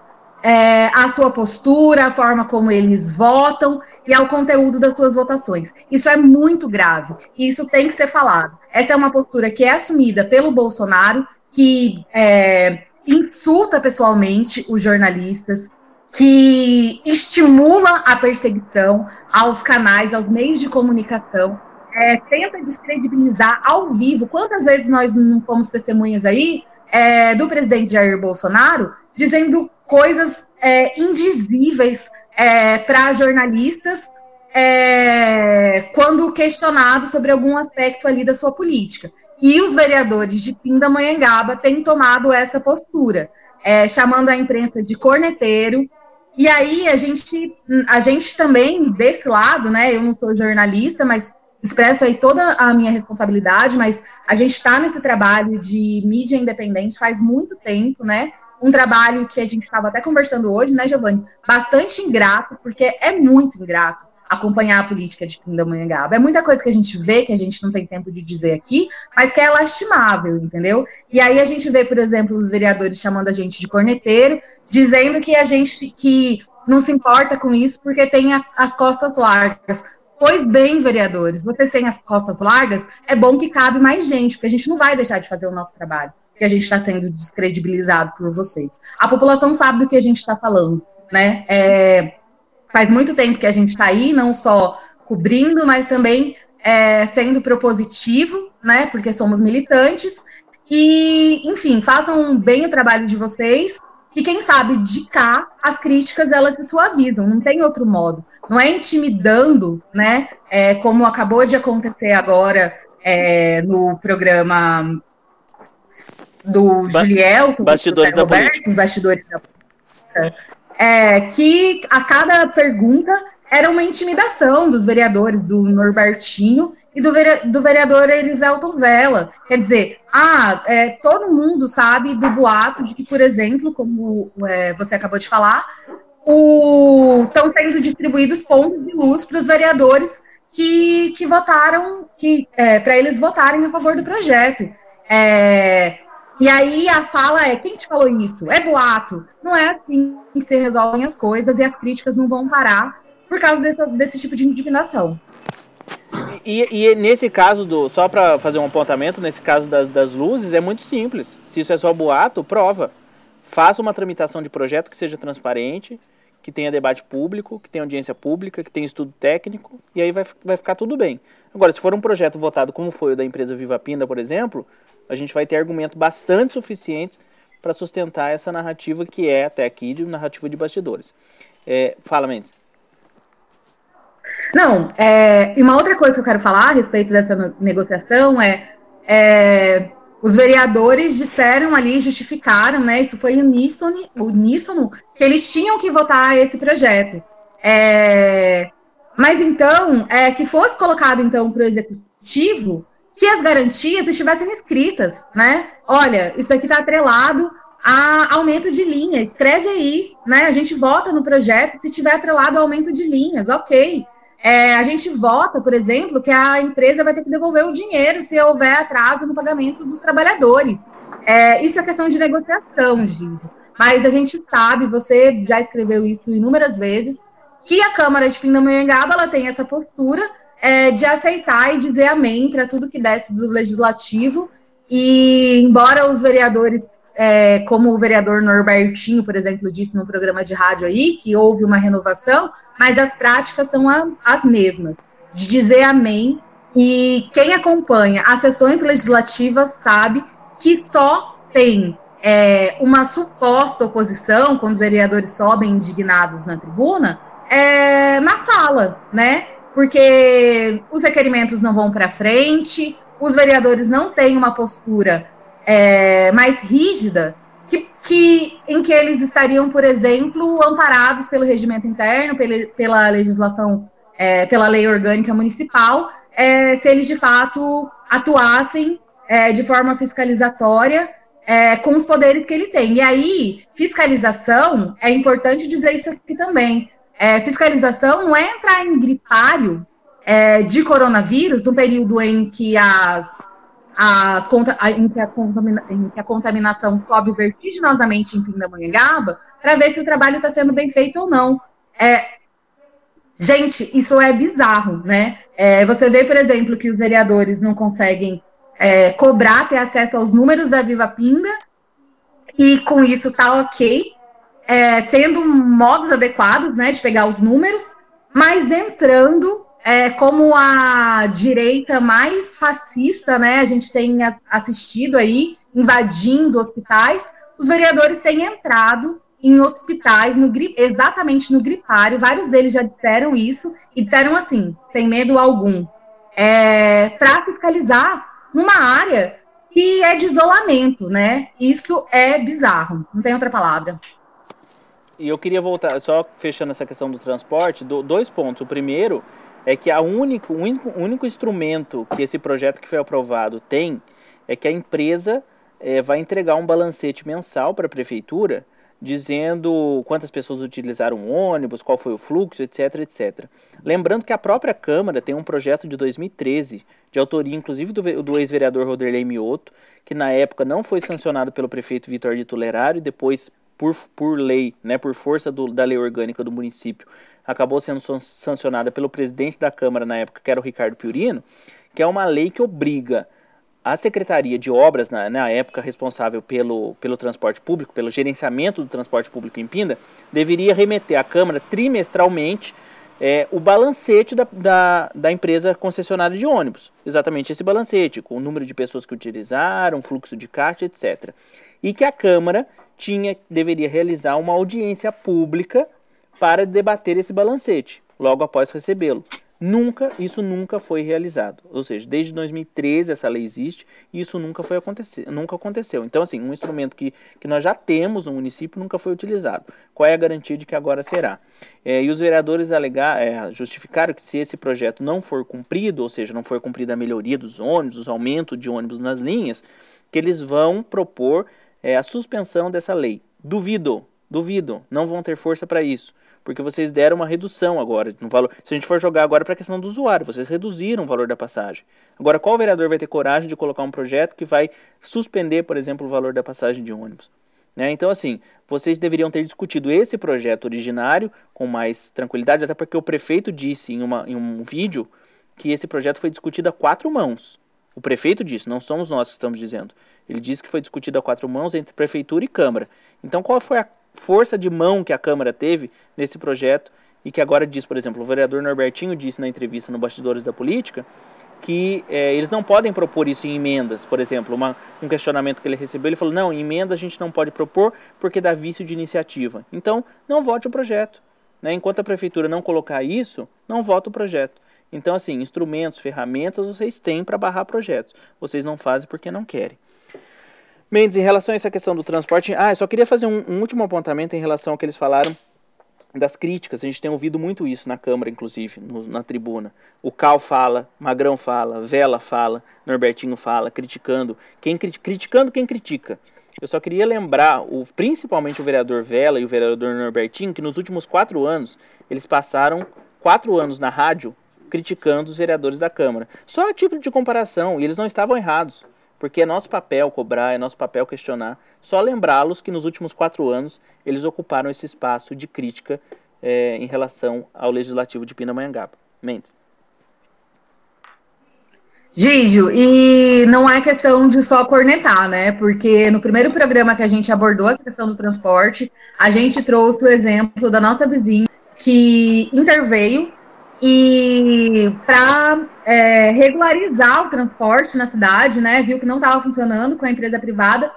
B: é, sua postura, à forma como eles votam e ao conteúdo das suas votações. Isso é muito grave e isso tem que ser falado. Essa é uma postura que é assumida pelo Bolsonaro, que é, insulta pessoalmente os jornalistas, que estimula a perseguição aos canais, aos meios de comunicação é, tenta descredibilizar ao vivo. Quantas vezes nós não fomos testemunhas aí é, do presidente Jair Bolsonaro dizendo coisas é, indizíveis é, para jornalistas é, quando questionado sobre algum aspecto ali da sua política. E os vereadores de Pindamonhangaba têm tomado essa postura, é, chamando a imprensa de corneteiro, e aí a gente, a gente também, desse lado, né? Eu não sou jornalista, mas expresso aí toda a minha responsabilidade, mas a gente está nesse trabalho de mídia independente faz muito tempo, né? Um trabalho que a gente estava até conversando hoje, né, Giovanni? Bastante ingrato, porque é muito ingrato acompanhar a política de Pindamonhangaba. É muita coisa que a gente vê, que a gente não tem tempo de dizer aqui, mas que é lastimável, entendeu? E aí a gente vê, por exemplo, os vereadores chamando a gente de corneteiro, dizendo que a gente que não se importa com isso porque tem a, as costas largas. Pois bem, vereadores, vocês têm as costas largas, é bom que cabe mais gente, porque a gente não vai deixar de fazer o nosso trabalho, porque a gente está sendo descredibilizado por vocês. A população sabe do que a gente está falando, né? É, faz muito tempo que a gente está aí, não só cobrindo, mas também é, sendo propositivo, né? Porque somos militantes. E, enfim, façam bem o trabalho de vocês que quem sabe de cá as críticas elas se suavizam, não tem outro modo. Não é intimidando, né? É, como acabou de acontecer agora é, no programa do ba Juliel,
A: bastidores da Roberto, política.
B: os bastidores da política, é, que a cada pergunta era uma intimidação dos vereadores, do Norbertinho e do, vere, do vereador Erivelton Vela. Quer dizer, ah, é, todo mundo sabe do boato de que, por exemplo, como é, você acabou de falar, estão sendo distribuídos pontos de luz para os vereadores que, que votaram, que é, para eles votarem a favor do projeto. É, e aí a fala é: quem te falou isso? É boato. Não é assim que se resolvem as coisas e as críticas não vão parar por causa desse, tipo de indignação.
A: e, e, nesse caso do. Só para fazer um apontamento, nesse caso das, das luzes, é muito simples. Se isso é só boato, prova. Faça uma tramitação de projeto que seja transparente, que tenha debate público, que tenha audiência pública, que tenha estudo técnico, e aí vai, vai ficar tudo bem. Agora, se for um projeto votado como foi o da empresa Viva Pinda, por exemplo, a gente vai ter argumentos bastante suficientes para sustentar essa narrativa que é, até aqui, de narrativa de bastidores. É, fala, Mendes.
B: Não, é, e uma outra coisa que eu quero falar a respeito dessa negociação é, é os vereadores disseram ali, justificaram, né? Isso foi uníssono, uníssono que eles tinham que votar esse projeto. É, mas então, é, que fosse colocado então para o executivo que as garantias estivessem escritas, né? Olha, isso aqui está atrelado a aumento de linha. Escreve aí, né? A gente vota no projeto se tiver atrelado ao aumento de linhas, ok. É, a gente vota, por exemplo, que a empresa vai ter que devolver o dinheiro se houver atraso no pagamento dos trabalhadores. É, isso é questão de negociação, Gil. Mas a gente sabe, você já escreveu isso inúmeras vezes, que a Câmara de Pindamonhangaba ela tem essa postura é, de aceitar e dizer amém para tudo que desce do legislativo. E embora os vereadores, é, como o vereador Norbertinho, por exemplo, disse no programa de rádio aí, que houve uma renovação, mas as práticas são a, as mesmas, de dizer amém. E quem acompanha as sessões legislativas sabe que só tem é, uma suposta oposição, quando os vereadores sobem indignados na tribuna, é, na fala, né? porque os requerimentos não vão para frente, os vereadores não têm uma postura é, mais rígida, que, que, em que eles estariam, por exemplo, amparados pelo regimento interno, pela, pela legislação, é, pela lei orgânica municipal, é, se eles de fato atuassem é, de forma fiscalizatória é, com os poderes que ele tem. E aí, fiscalização, é importante dizer isso aqui também é, fiscalização não é entrar em gripário é, de coronavírus no período em que as, as em, que a em que a contaminação sobe vertiginosamente em Pindamonhangaba, para ver se o trabalho está sendo bem feito ou não. É, gente, isso é bizarro, né? É, você vê, por exemplo, que os vereadores não conseguem é, cobrar, ter acesso aos números da Viva Pinda, e com isso tá ok, é, tendo modos adequados, né, de pegar os números, mas entrando é, como a direita mais fascista, né, a gente tem assistido aí, invadindo hospitais, os vereadores têm entrado em hospitais, no, exatamente no gripário, vários deles já disseram isso, e disseram assim, sem medo algum, é, para fiscalizar numa área que é de isolamento, né? Isso é bizarro, não tem outra palavra.
A: E eu queria voltar, só fechando essa questão do transporte, do, dois pontos. O primeiro é que a único, o único, único instrumento que esse projeto que foi aprovado tem é que a empresa é, vai entregar um balancete mensal para a prefeitura dizendo quantas pessoas utilizaram o ônibus, qual foi o fluxo, etc, etc. Lembrando que a própria Câmara tem um projeto de 2013, de autoria inclusive do, do ex-vereador Roderley Mioto, que na época não foi sancionado pelo prefeito Vitor de Tolerário, depois por, por lei, né, por força do, da lei orgânica do município, acabou sendo sancionada pelo presidente da Câmara na época, que era o Ricardo Piurino, que é uma lei que obriga a Secretaria de Obras, na, na, época responsável pelo, pelo transporte público, pelo gerenciamento do transporte público em Pinda, deveria remeter à Câmara trimestralmente é, o balancete da, da, da, empresa concessionária de ônibus. Exatamente esse balancete, com o número de pessoas que utilizaram, fluxo de caixa, etc. E que a Câmara tinha deveria realizar uma audiência pública para debater esse balancete, logo após recebê-lo. Nunca, isso nunca foi realizado. Ou seja, desde 2013 essa lei existe e isso nunca foi acontecer, nunca aconteceu. Então, assim, um instrumento que, que nós já temos no município nunca foi utilizado. Qual é a garantia de que agora será? É, e os vereadores alegar, é, justificaram que se esse projeto não for cumprido, ou seja, não for cumprida a melhoria dos ônibus, o aumento de ônibus nas linhas, que eles vão propor é, a suspensão dessa lei. Duvido, duvido, não vão ter força para isso, porque vocês deram uma redução agora no valor. Se a gente for jogar agora para a questão do usuário, vocês reduziram o valor da passagem. Agora, qual vereador vai ter coragem de colocar um projeto que vai suspender, por exemplo, o valor da passagem de ônibus? Né? Então, assim, vocês deveriam ter discutido esse projeto originário com mais tranquilidade, até porque o prefeito disse em, uma, em um vídeo que esse projeto foi discutido a quatro mãos. O prefeito disse, não somos nós que estamos dizendo. Ele disse que foi discutido a quatro mãos entre prefeitura e Câmara. Então, qual foi a força de mão que a Câmara teve nesse projeto e que agora diz, por exemplo, o vereador Norbertinho disse na entrevista no Bastidores da Política que é, eles não podem propor isso em emendas. Por exemplo, uma, um questionamento que ele recebeu, ele falou: não, em emenda a gente não pode propor porque dá vício de iniciativa. Então, não vote o projeto. Né? Enquanto a prefeitura não colocar isso, não vota o projeto. Então, assim, instrumentos, ferramentas vocês têm para barrar projetos. Vocês não fazem porque não querem. Mendes, em relação a essa questão do transporte, ah, eu só queria fazer um, um último apontamento em relação ao que eles falaram das críticas. A gente tem ouvido muito isso na Câmara, inclusive, no, na tribuna. O Cal fala, Magrão fala, Vela fala, Norbertinho fala, criticando. Quem criticando quem critica. Eu só queria lembrar, o, principalmente o vereador Vela e o vereador Norbertinho, que nos últimos quatro anos eles passaram quatro anos na rádio criticando os vereadores da Câmara. Só a título de comparação, e eles não estavam errados porque é nosso papel cobrar, é nosso papel questionar. Só lembrá-los que nos últimos quatro anos eles ocuparam esse espaço de crítica é, em relação ao legislativo de Pindamonhangaba. Mendes.
B: Gígio, e não é questão de só cornetar, né? Porque no primeiro programa que a gente abordou a questão do transporte, a gente trouxe o exemplo da nossa vizinha que interveio e para é, regularizar o transporte na cidade, né, viu que não estava funcionando com a empresa privada,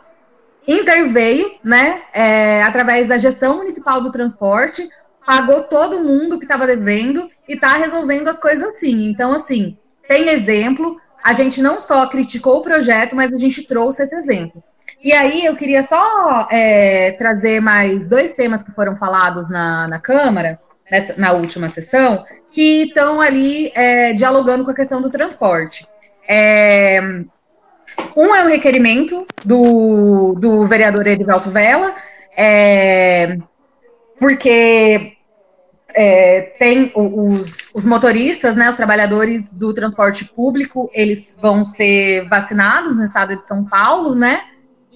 B: interveio, né, é, através da gestão municipal do transporte, pagou todo mundo que estava devendo e está resolvendo as coisas assim. Então, assim, tem exemplo. A gente não só criticou o projeto, mas a gente trouxe esse exemplo. E aí eu queria só é, trazer mais dois temas que foram falados na, na Câmara, nessa, na última sessão, que estão ali é, dialogando com a questão do transporte. É, um é um requerimento do, do vereador Edivaldo Vela, é, porque é, tem os, os, motoristas, né, os trabalhadores do transporte público, eles vão ser vacinados no estado de São Paulo, né?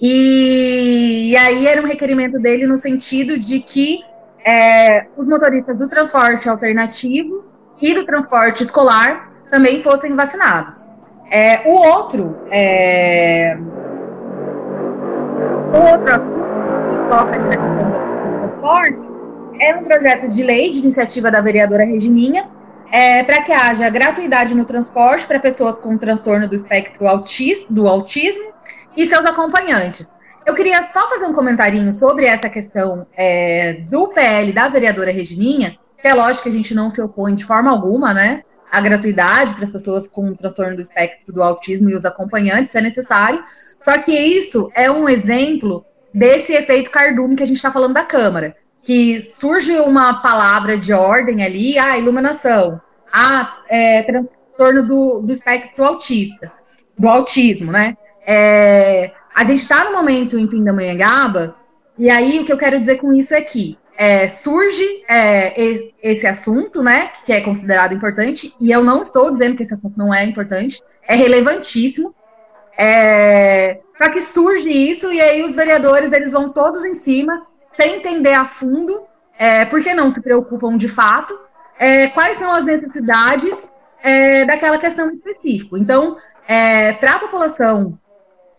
B: E, e aí era um requerimento dele no sentido de que é, os motoristas do transporte alternativo e do transporte escolar também fossem vacinados. É, o outro, é, o outro que toca na questão do transporte é um projeto de lei de iniciativa da vereadora Regininha, é, para que haja gratuidade no transporte para pessoas com transtorno do espectro autis, do autismo e seus acompanhantes. Eu queria só fazer um comentarinho sobre essa questão é, do PL da vereadora Regininha, que é lógico que a gente não se opõe de forma alguma, né? A gratuidade para as pessoas com transtorno do espectro do autismo e os acompanhantes é necessário. Só que isso é um exemplo desse efeito cardume que a gente está falando da Câmara. Que surge uma palavra de ordem ali, a ah, iluminação, a ah, é, transtorno do, do espectro autista, do autismo, né? É, a gente está no momento em Pindamonhangaba, e aí o que eu quero dizer com isso é que é, surge é, esse assunto, né, que é considerado importante, e eu não estou dizendo que esse assunto não é importante, é relevantíssimo, é, para que surge isso, e aí os vereadores, eles vão todos em cima, sem entender a fundo, é, porque não se preocupam de fato, é, quais são as necessidades é, daquela questão específica. Então, é, para a população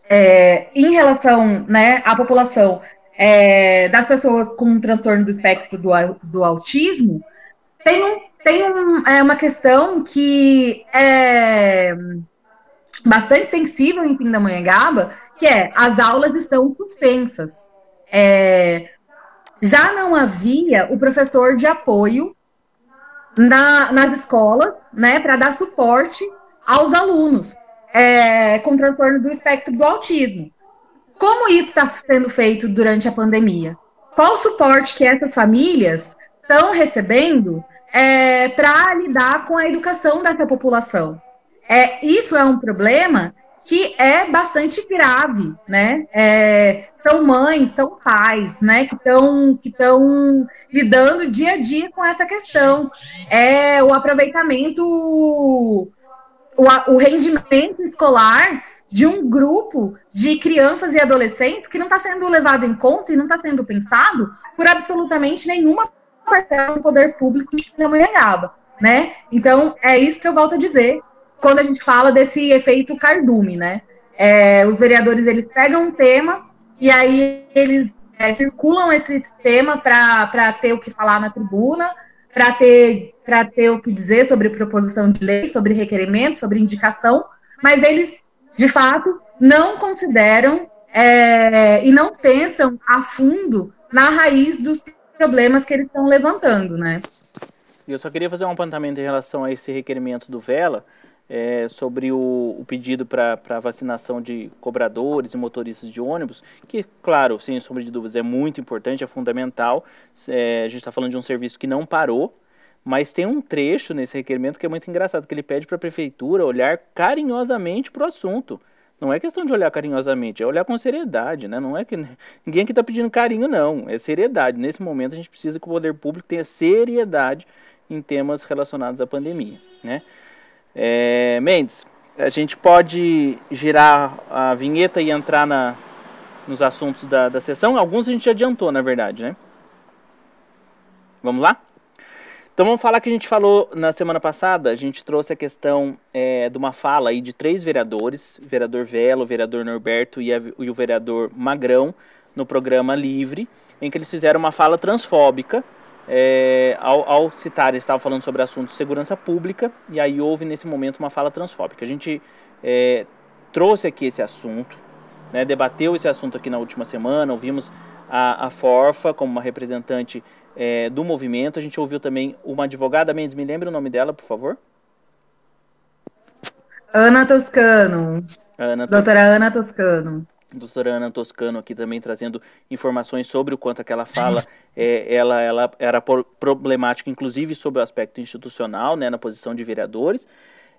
B: é, em relação né, à população é, das pessoas com transtorno do espectro do, do autismo, tem, um, tem um, é, uma questão que é bastante sensível em Pindamonhangaba, que é as aulas estão suspensas. É, já não havia o professor de apoio na, nas escolas, né, para dar suporte aos alunos é, transtorno do espectro do autismo. Como isso está sendo feito durante a pandemia? Qual o suporte que essas famílias estão recebendo é, para lidar com a educação dessa população? É, isso é um problema que é bastante grave, né? É, são mães, são pais, né? Que estão que estão lidando dia a dia com essa questão. É o aproveitamento o, o rendimento escolar de um grupo de crianças e adolescentes que não está sendo levado em conta e não está sendo pensado por absolutamente nenhuma parcela do poder público de Pindamonhangaba. né? Então, é isso que eu volto a dizer quando a gente fala desse efeito cardume, né? É, os vereadores, eles pegam um tema e aí eles é, circulam esse tema para ter o que falar na tribuna, para ter, ter o que dizer sobre proposição de lei, sobre requerimento, sobre indicação, mas eles, de fato, não consideram é, e não pensam a fundo na raiz dos problemas que eles estão levantando, né?
A: Eu só queria fazer um apontamento em relação a esse requerimento do Vela, é, sobre o, o pedido para vacinação de cobradores e motoristas de ônibus, que, claro, sem sombra de dúvidas, é muito importante, é fundamental. É, a gente está falando de um serviço que não parou, mas tem um trecho nesse requerimento que é muito engraçado, que ele pede para a prefeitura olhar carinhosamente para o assunto. Não é questão de olhar carinhosamente, é olhar com seriedade, né? Não é que ninguém aqui está pedindo carinho, não. É seriedade. Nesse momento a gente precisa que o poder público tenha seriedade em temas relacionados à pandemia, né? É, Mendes, a gente pode girar a vinheta e entrar na, nos assuntos da, da sessão. Alguns a gente adiantou, na verdade, né? Vamos lá? Então vamos falar que a gente falou na semana passada, a gente trouxe a questão é, de uma fala aí de três vereadores, vereador Velo, vereador Norberto e, a, e, o vereador Magrão, no programa Livre, em que eles fizeram uma fala transfóbica, é, ao, ao citar, eles estavam falando sobre assuntos de segurança pública, e aí houve nesse momento uma fala transfóbica. A gente é, trouxe aqui esse assunto, né, debateu esse assunto aqui na última semana, ouvimos a, a Forfa como uma representante é, do movimento. A gente ouviu também uma advogada, Mendes, me lembra o nome dela, por favor?
B: Ana Toscano. Ana, Doutora Ana Toscano.
A: Doutora Ana Toscano aqui também trazendo informações sobre o quanto aquela fala é, ela, ela era problemática, inclusive sobre o aspecto institucional, né, na posição de vereadores.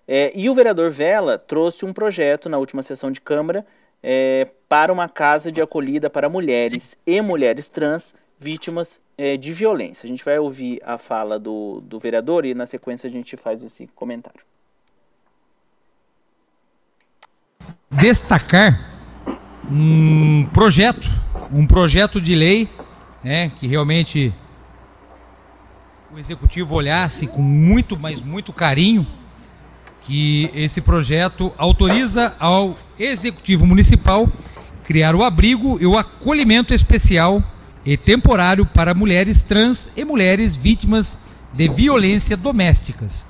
A: É, e o vereador Vela trouxe um projeto na última sessão de Câmara é, para uma casa de acolhida para mulheres e mulheres trans vítimas é, de violência. A gente vai ouvir a fala do, do vereador e na sequência a gente faz esse comentário.
D: Destacar um projeto, um projeto de lei, né, que realmente o executivo olhasse com muito, mas muito carinho, que esse projeto autoriza ao executivo municipal criar o abrigo e o acolhimento especial e temporário para mulheres trans e mulheres vítimas de violência domésticas.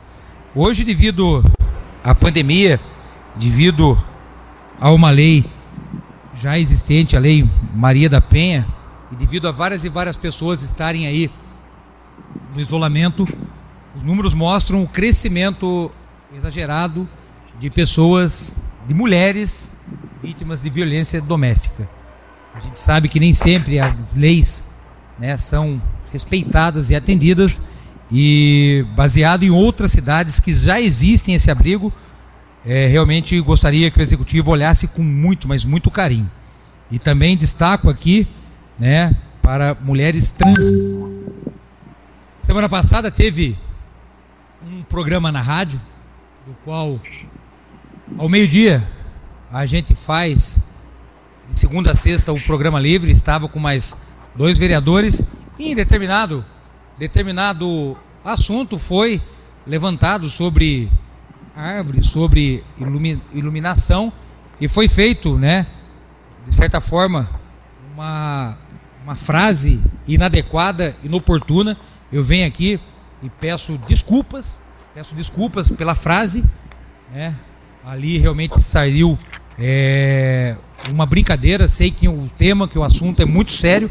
D: Hoje, devido à pandemia, devido a uma lei já existente, a lei Maria da Penha, e devido a várias e várias pessoas estarem aí no isolamento, os números mostram o crescimento exagerado de pessoas, de mulheres vítimas de violência doméstica. A gente sabe que nem sempre as leis né, são respeitadas e atendidas, e baseado em outras cidades que já existem esse abrigo, é, realmente gostaria que o executivo olhasse com muito, mas muito carinho. E também destaco aqui, né, para mulheres trans. Semana passada teve um programa na rádio, do qual ao meio-dia a gente faz de segunda a sexta o programa livre, estava com mais dois vereadores e em determinado determinado assunto foi levantado sobre árvores, sobre iluminação e foi feito, né, de certa forma, uma, uma frase inadequada, inoportuna. Eu venho aqui e peço desculpas, peço desculpas pela frase, né? Ali realmente saiu é uma brincadeira, sei que o tema, que o assunto é muito sério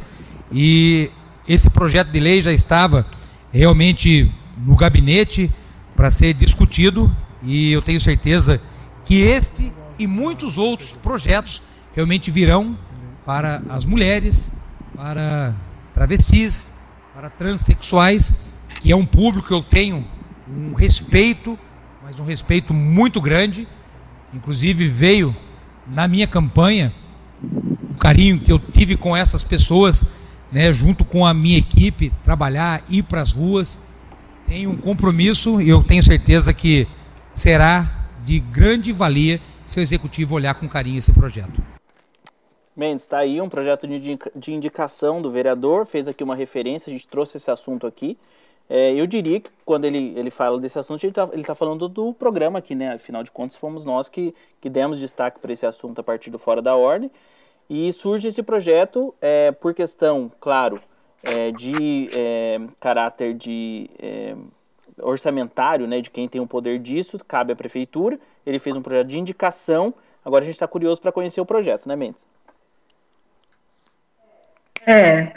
D: e esse projeto de lei já estava realmente no gabinete para ser discutido e eu tenho certeza que este e muitos outros projetos realmente virão para as mulheres, para travestis, para transexuais, que é um público que eu tenho um respeito, mas um respeito muito grande. Inclusive veio na minha campanha, o carinho que eu tive com essas pessoas, né, junto com a minha equipe, trabalhar, ir para as ruas. Tenho um compromisso e eu tenho certeza que será de grande valia se o executivo olhar com carinho esse projeto.
A: Mendes, está aí um projeto de indicação do vereador, fez aqui uma referência, a gente trouxe esse assunto aqui. É, eu diria que quando ele, ele fala desse assunto, ele está tá falando do programa aqui, né? Afinal de contas, fomos nós que, que demos destaque para esse assunto a partir do Fora da Ordem. E surge esse projeto é, por questão, claro, é, de é, caráter de é, orçamentário, né, de quem tem o poder disso, cabe à prefeitura. Ele fez um projeto de indicação. Agora a gente está curioso para conhecer o projeto, né, Mendes?
B: É,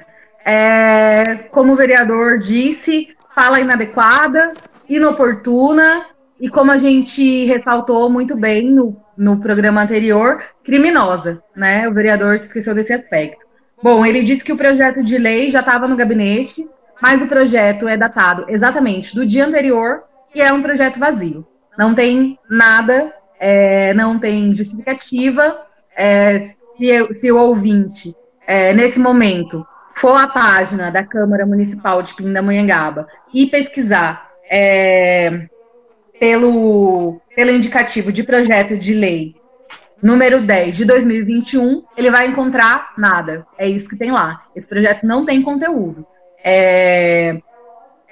B: é, como o vereador disse, fala inadequada, inoportuna e, como a gente ressaltou muito bem no, no programa anterior, criminosa, né? O vereador se esqueceu desse aspecto. Bom, ele disse que o projeto de lei já estava no gabinete, mas o projeto é datado exatamente do dia anterior e é um projeto vazio. Não tem nada, é, não tem justificativa. É, se, se, o ouvinte, é, nesse momento, for à página da Câmara Municipal de Pindamonhangaba e pesquisar é, pelo, pelo indicativo de projeto de lei número 10 de 2021, ele vai encontrar nada. É isso que tem lá. Esse projeto não tem conteúdo. É,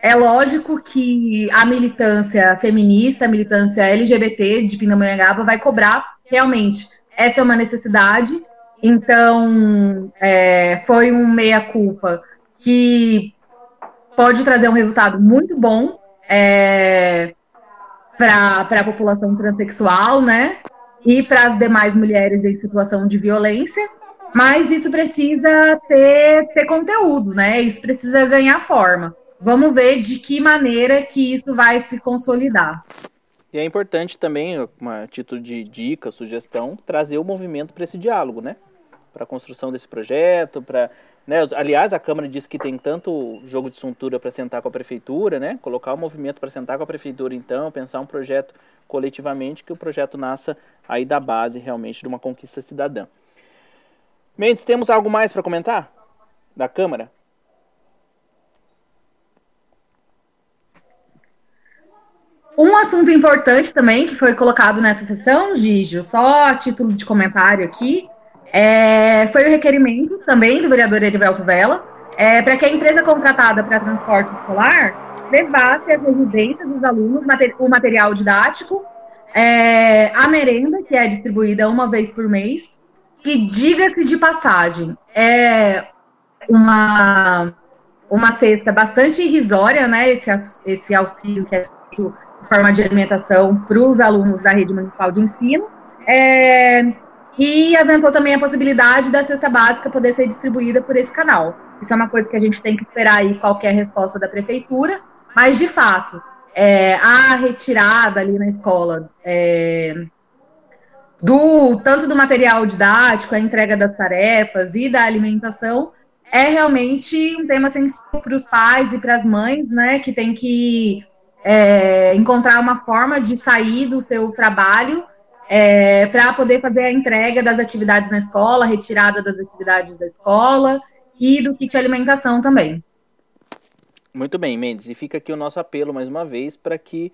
B: é lógico que a militância feminista, a militância LGBT de Pindamonhangaba vai cobrar realmente. Essa é uma necessidade então, é, foi um meia-culpa que pode trazer um resultado muito bom é, para a população transexual, né? E para as demais mulheres em situação de violência. Mas isso precisa ter, ter conteúdo, né? Isso precisa ganhar forma. Vamos ver de que maneira que isso vai se consolidar.
A: E é importante também, a título de dica, sugestão, trazer o movimento para esse diálogo, né? para a construção desse projeto, para né, aliás, a Câmara disse que tem tanto jogo de cintura para sentar com a Prefeitura, né, colocar o movimento para sentar com a Prefeitura, então, pensar um projeto coletivamente, que o projeto nasça aí da base, realmente, de uma conquista cidadã. Mendes, temos algo mais para comentar da Câmara?
B: Um assunto importante também que foi colocado nessa sessão, Gígio, só a título de comentário aqui, é, foi o requerimento também do vereador Edivelto Vela é, para que a empresa contratada para transporte escolar levasse às residências dos alunos o material didático, é, a merenda, que é distribuída uma vez por mês, que, diga-se de passagem, é uma, uma cesta bastante irrisória, né? Esse, esse auxílio que é feito em forma de alimentação para os alunos da rede municipal de ensino. É, e aventou também a possibilidade da cesta básica poder ser distribuída por esse canal. Isso é uma coisa que a gente tem que esperar aí qualquer resposta da prefeitura, mas de fato, é, a retirada ali na escola é, do tanto do material didático, a entrega das tarefas e da alimentação é realmente um tema sensível para os pais e para as mães, né, que tem que é, encontrar uma forma de sair do seu trabalho é, para poder fazer a entrega das atividades na escola, retirada das atividades da escola e do kit alimentação também.
A: Muito bem, Mendes. E fica aqui o nosso apelo mais uma vez para que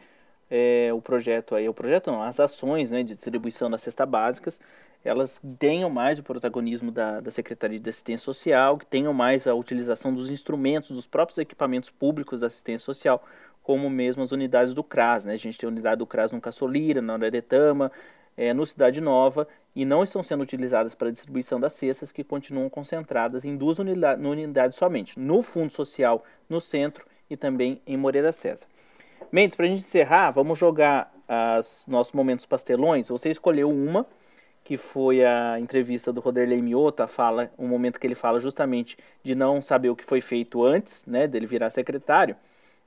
A: é, o projeto aí, o projeto não, as ações né, de distribuição das cestas básicas, elas tenham mais o protagonismo da, da Secretaria de Assistência Social, que tenham mais a utilização dos instrumentos, dos próprios equipamentos públicos da assistência social, como mesmo as unidades do CRAS. Né? A gente tem a unidade do CRAS no Caçolira, na Aretama, é, no Cidade Nova e não estão sendo utilizadas para a distribuição das cestas que continuam concentradas em duas unidades, unidades somente, no Fundo Social, no centro e também em Moreira César. Mendes, para a gente encerrar, vamos jogar os nossos momentos pastelões. Você escolheu uma, que foi a entrevista do Roderley Miota, fala, um momento que ele fala justamente de não saber o que foi feito antes, né, dele virar secretário.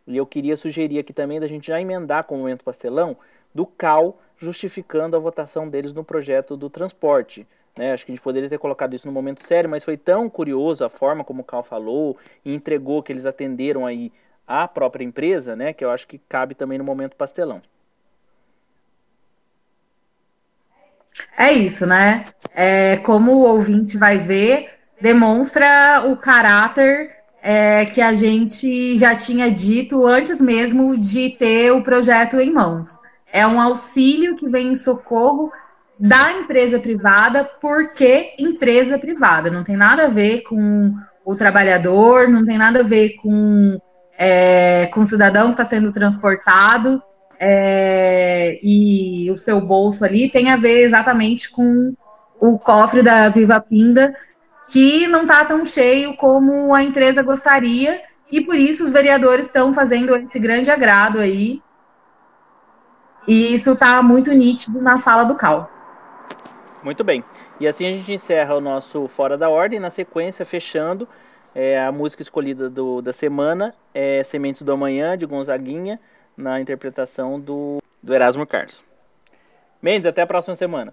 A: E eu queria sugerir aqui também da gente já emendar com o momento pastelão do CAL justificando a votação deles no projeto do transporte. Né? Acho que a gente poderia ter colocado isso no momento sério, mas foi tão curioso a forma como o Cal falou e entregou que eles atenderam aí a própria empresa, né? Que eu acho que cabe também no momento pastelão.
B: É isso, né? É, como o ouvinte vai ver, demonstra o caráter é, que a gente já tinha dito antes mesmo de ter o projeto em mãos. É um auxílio que vem em socorro da empresa privada, porque empresa privada. Não tem nada a ver com o trabalhador, não tem nada a ver com é, com o cidadão que está sendo transportado é, e o seu bolso ali tem a ver exatamente com o cofre da Viva Pinda, que não está tão cheio como a empresa gostaria, e por isso os vereadores estão fazendo esse grande agrado aí. E isso está muito nítido na fala do Cal.
A: Muito bem. E assim a gente encerra o nosso Fora da Ordem. Na sequência, fechando, é, a música escolhida do, da semana é Sementes do Amanhã, de Gonzaguinha, na interpretação do, do Erasmo Carlos. Mendes, até a próxima semana.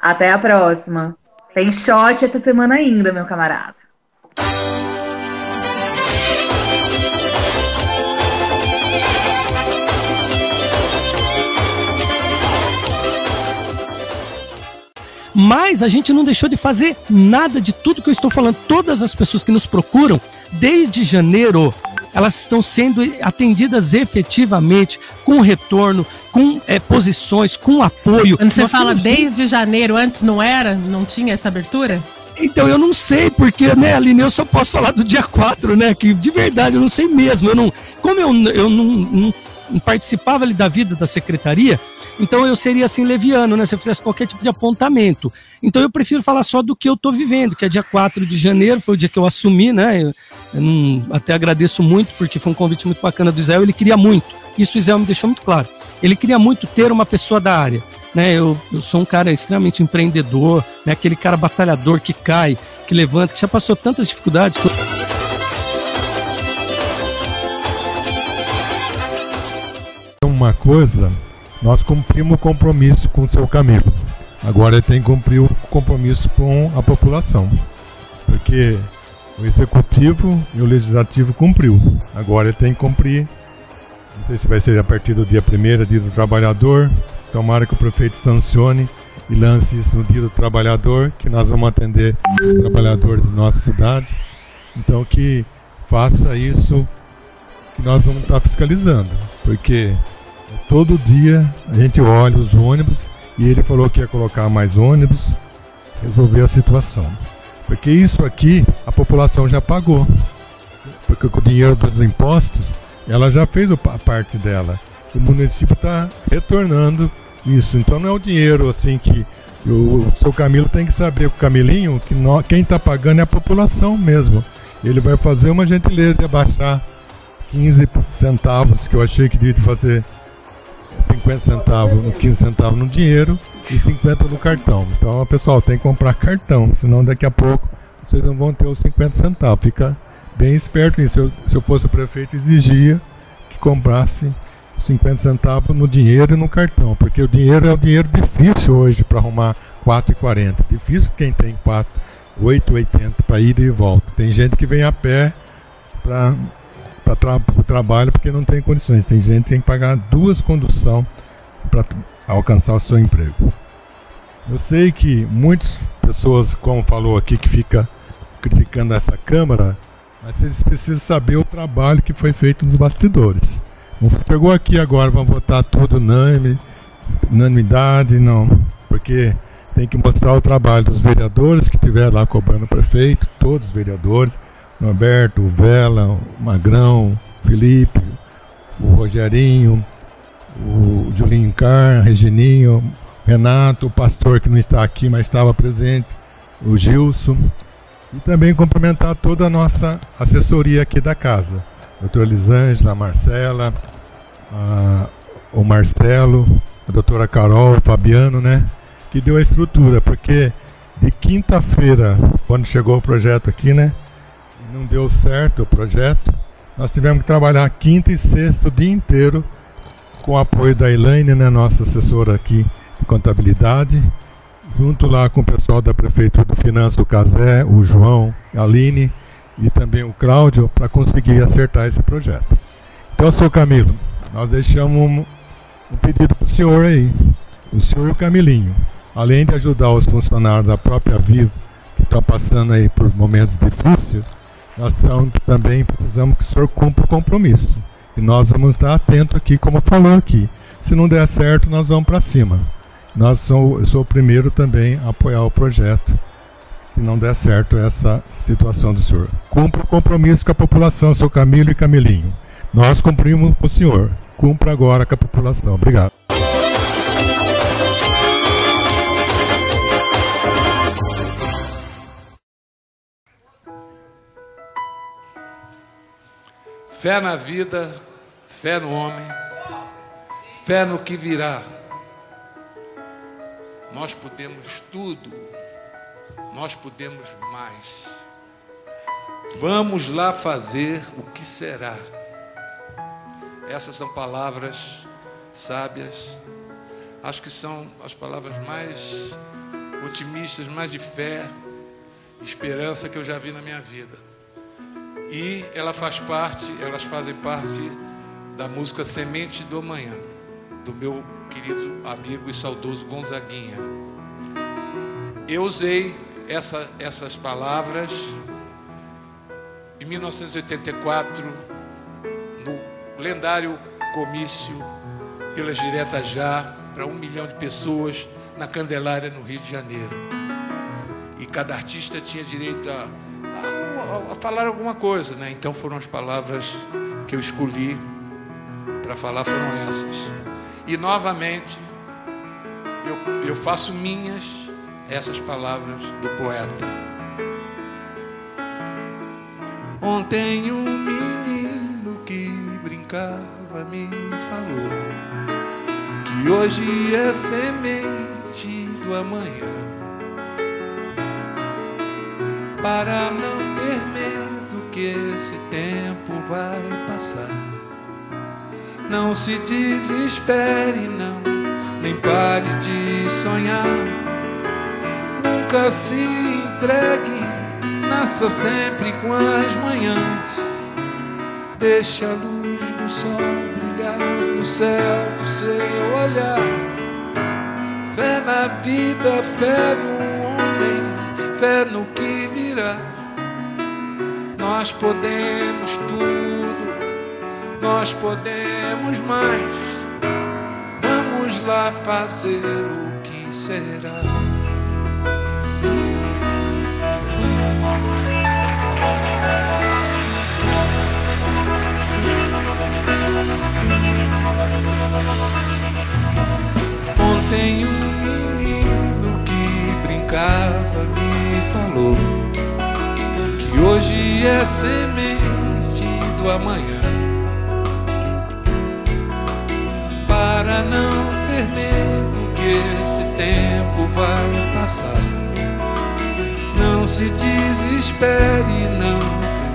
B: Até a próxima. Tem shot essa semana ainda, meu camarada.
E: Mas a gente não deixou de fazer nada de tudo que eu estou falando. Todas as pessoas que nos procuram, desde janeiro, elas estão sendo atendidas efetivamente, com retorno, com é, posições, com apoio.
F: Quando você Nós fala desde janeiro, antes não era? Não tinha essa abertura?
E: Então eu não sei, porque, né, Aline, eu só posso falar do dia 4, né? Que de verdade eu não sei mesmo. Eu não, como eu, eu não, não participava ali da vida da secretaria, então eu seria assim leviano, né? Se eu fizesse qualquer tipo de apontamento. Então eu prefiro falar só do que eu estou vivendo, que é dia 4 de janeiro, foi o dia que eu assumi, né? Eu, eu não, até agradeço muito, porque foi um convite muito bacana do Israel, ele queria muito. Isso o Israel me deixou muito claro. Ele queria muito ter uma pessoa da área. Né, eu, eu sou um cara extremamente empreendedor, né, aquele cara batalhador que cai, que levanta, que já passou tantas dificuldades. Que...
G: Uma coisa nós cumprimos o compromisso com o seu Camilo. Agora tem que cumprir o compromisso com a população. Porque o executivo e o legislativo cumpriu. Agora tem que cumprir. Não sei se vai ser a partir do dia 1 dia do trabalhador. Tomara que o prefeito sancione e lance isso no dia do trabalhador, que nós vamos atender os trabalhadores da nossa cidade. Então que faça isso que nós vamos estar fiscalizando. Porque Todo dia a gente olha os ônibus e ele falou que ia colocar mais ônibus, resolver a situação. Porque isso aqui a população já pagou. Porque com o dinheiro dos impostos, ela já fez a parte dela. O município está retornando isso. Então não é o dinheiro assim que o, seu Camilo tem que saber, o Camilinho, que quem está pagando é a população mesmo. Ele vai fazer uma gentileza de abaixar 15 centavos, que eu achei que devia fazer 50 centavos, 15 centavos no dinheiro e 50 no cartão. Então, pessoal, tem que comprar cartão, senão daqui a pouco vocês não vão ter os 50 centavos. Fica bem esperto nisso. Se eu, se eu fosse o prefeito, exigia que comprasse 50 centavos no dinheiro e no cartão, porque o dinheiro é o dinheiro difícil hoje para arrumar 4,40. Difícil quem tem 4, 8,80 para ir e volta. Tem gente que vem a pé para para tra o trabalho porque não tem condições. Tem gente que tem que pagar duas condução para alcançar o seu emprego. Eu sei que muitas pessoas, como falou aqui, que fica criticando essa Câmara, mas vocês precisam saber o trabalho que foi feito nos bastidores. Não chegou aqui agora, vão votar tudo unânime, unanimidade, não. Porque tem que mostrar o trabalho dos vereadores que estiveram lá cobrando o prefeito, todos os vereadores, Norberto, o Vela, o Magrão, o Felipe, o Rogerinho, o Julinho Car, Regininho, Renato, o pastor que não está aqui, mas estava presente, o Gilson. E também cumprimentar toda a nossa assessoria aqui da casa. Doutora Elisângela, a Marcela, a, o Marcelo, a doutora Carol, o Fabiano, né? Que deu a estrutura, porque de quinta-feira, quando chegou o projeto aqui, né? Não deu certo o projeto, nós tivemos que trabalhar quinta e sexta o dia inteiro com o apoio da Elaine, né, nossa assessora aqui de contabilidade, junto lá com o pessoal da Prefeitura do Finanças, o Casé, o João, a Aline e também o Cláudio, para conseguir acertar esse projeto. Então, senhor Camilo, nós deixamos um, pedido para o senhor aí, o senhor e o Camilinho, além de ajudar os funcionários da própria Vivo, que estão passando aí por momentos difíceis, nós também precisamos que o senhor cumpra o compromisso. E nós vamos estar atentos aqui, como falou aqui. Se não der certo, nós vamos para cima. Nós sou, eu sou o primeiro também a apoiar o projeto. se não der certo essa situação do senhor. Cumpra o compromisso com a população, seu Camilo e Camilinho. Nós cumprimos com o senhor. Cumpra agora com a população. Obrigado.
H: Fé na vida, fé no homem, fé no que virá. Nós podemos tudo, nós podemos mais. Vamos lá fazer o que será. Essas são palavras sábias, acho que são as palavras mais otimistas, mais de fé, esperança que eu já vi na minha vida. E ela faz parte, elas fazem parte da música Semente do Amanhã, do meu querido amigo e saudoso Gonzaguinha. Eu usei essa, essas palavras em 1984, no lendário comício pelas diretas já, para um milhão de pessoas na Candelária, no Rio de Janeiro. E cada artista tinha direito a falar alguma coisa, né? Então foram as palavras que eu escolhi para falar foram essas. E novamente eu, eu faço minhas essas palavras do poeta. Ontem um menino que brincava me falou que hoje é semente do amanhã para não ter que esse tempo vai passar. Não se desespere, não, nem pare de sonhar. Nunca se entregue, nasça sempre com as manhãs. Deixa a luz do sol brilhar no céu do seu olhar. Fé na vida, fé no homem, fé no que nós podemos tudo, nós podemos mais. Vamos lá fazer o que será. Ontem um menino que brincava me falou que hoje é semente do amanhã. Para não ter medo que esse tempo vai passar. Não se desespere, não,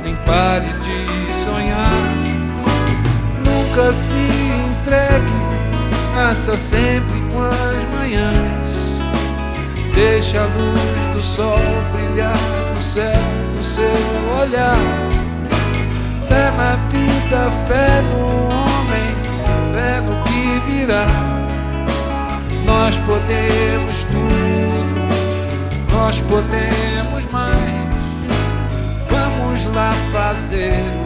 H: nem pare de sonhar. Nunca se entregue, nasça sempre com as manhãs. Deixa a luz do sol brilhar no céu seu olhar. Fé na vida, fé no homem, fé no que virá. Nós podemos tudo, nós podemos mais. Vamos lá fazer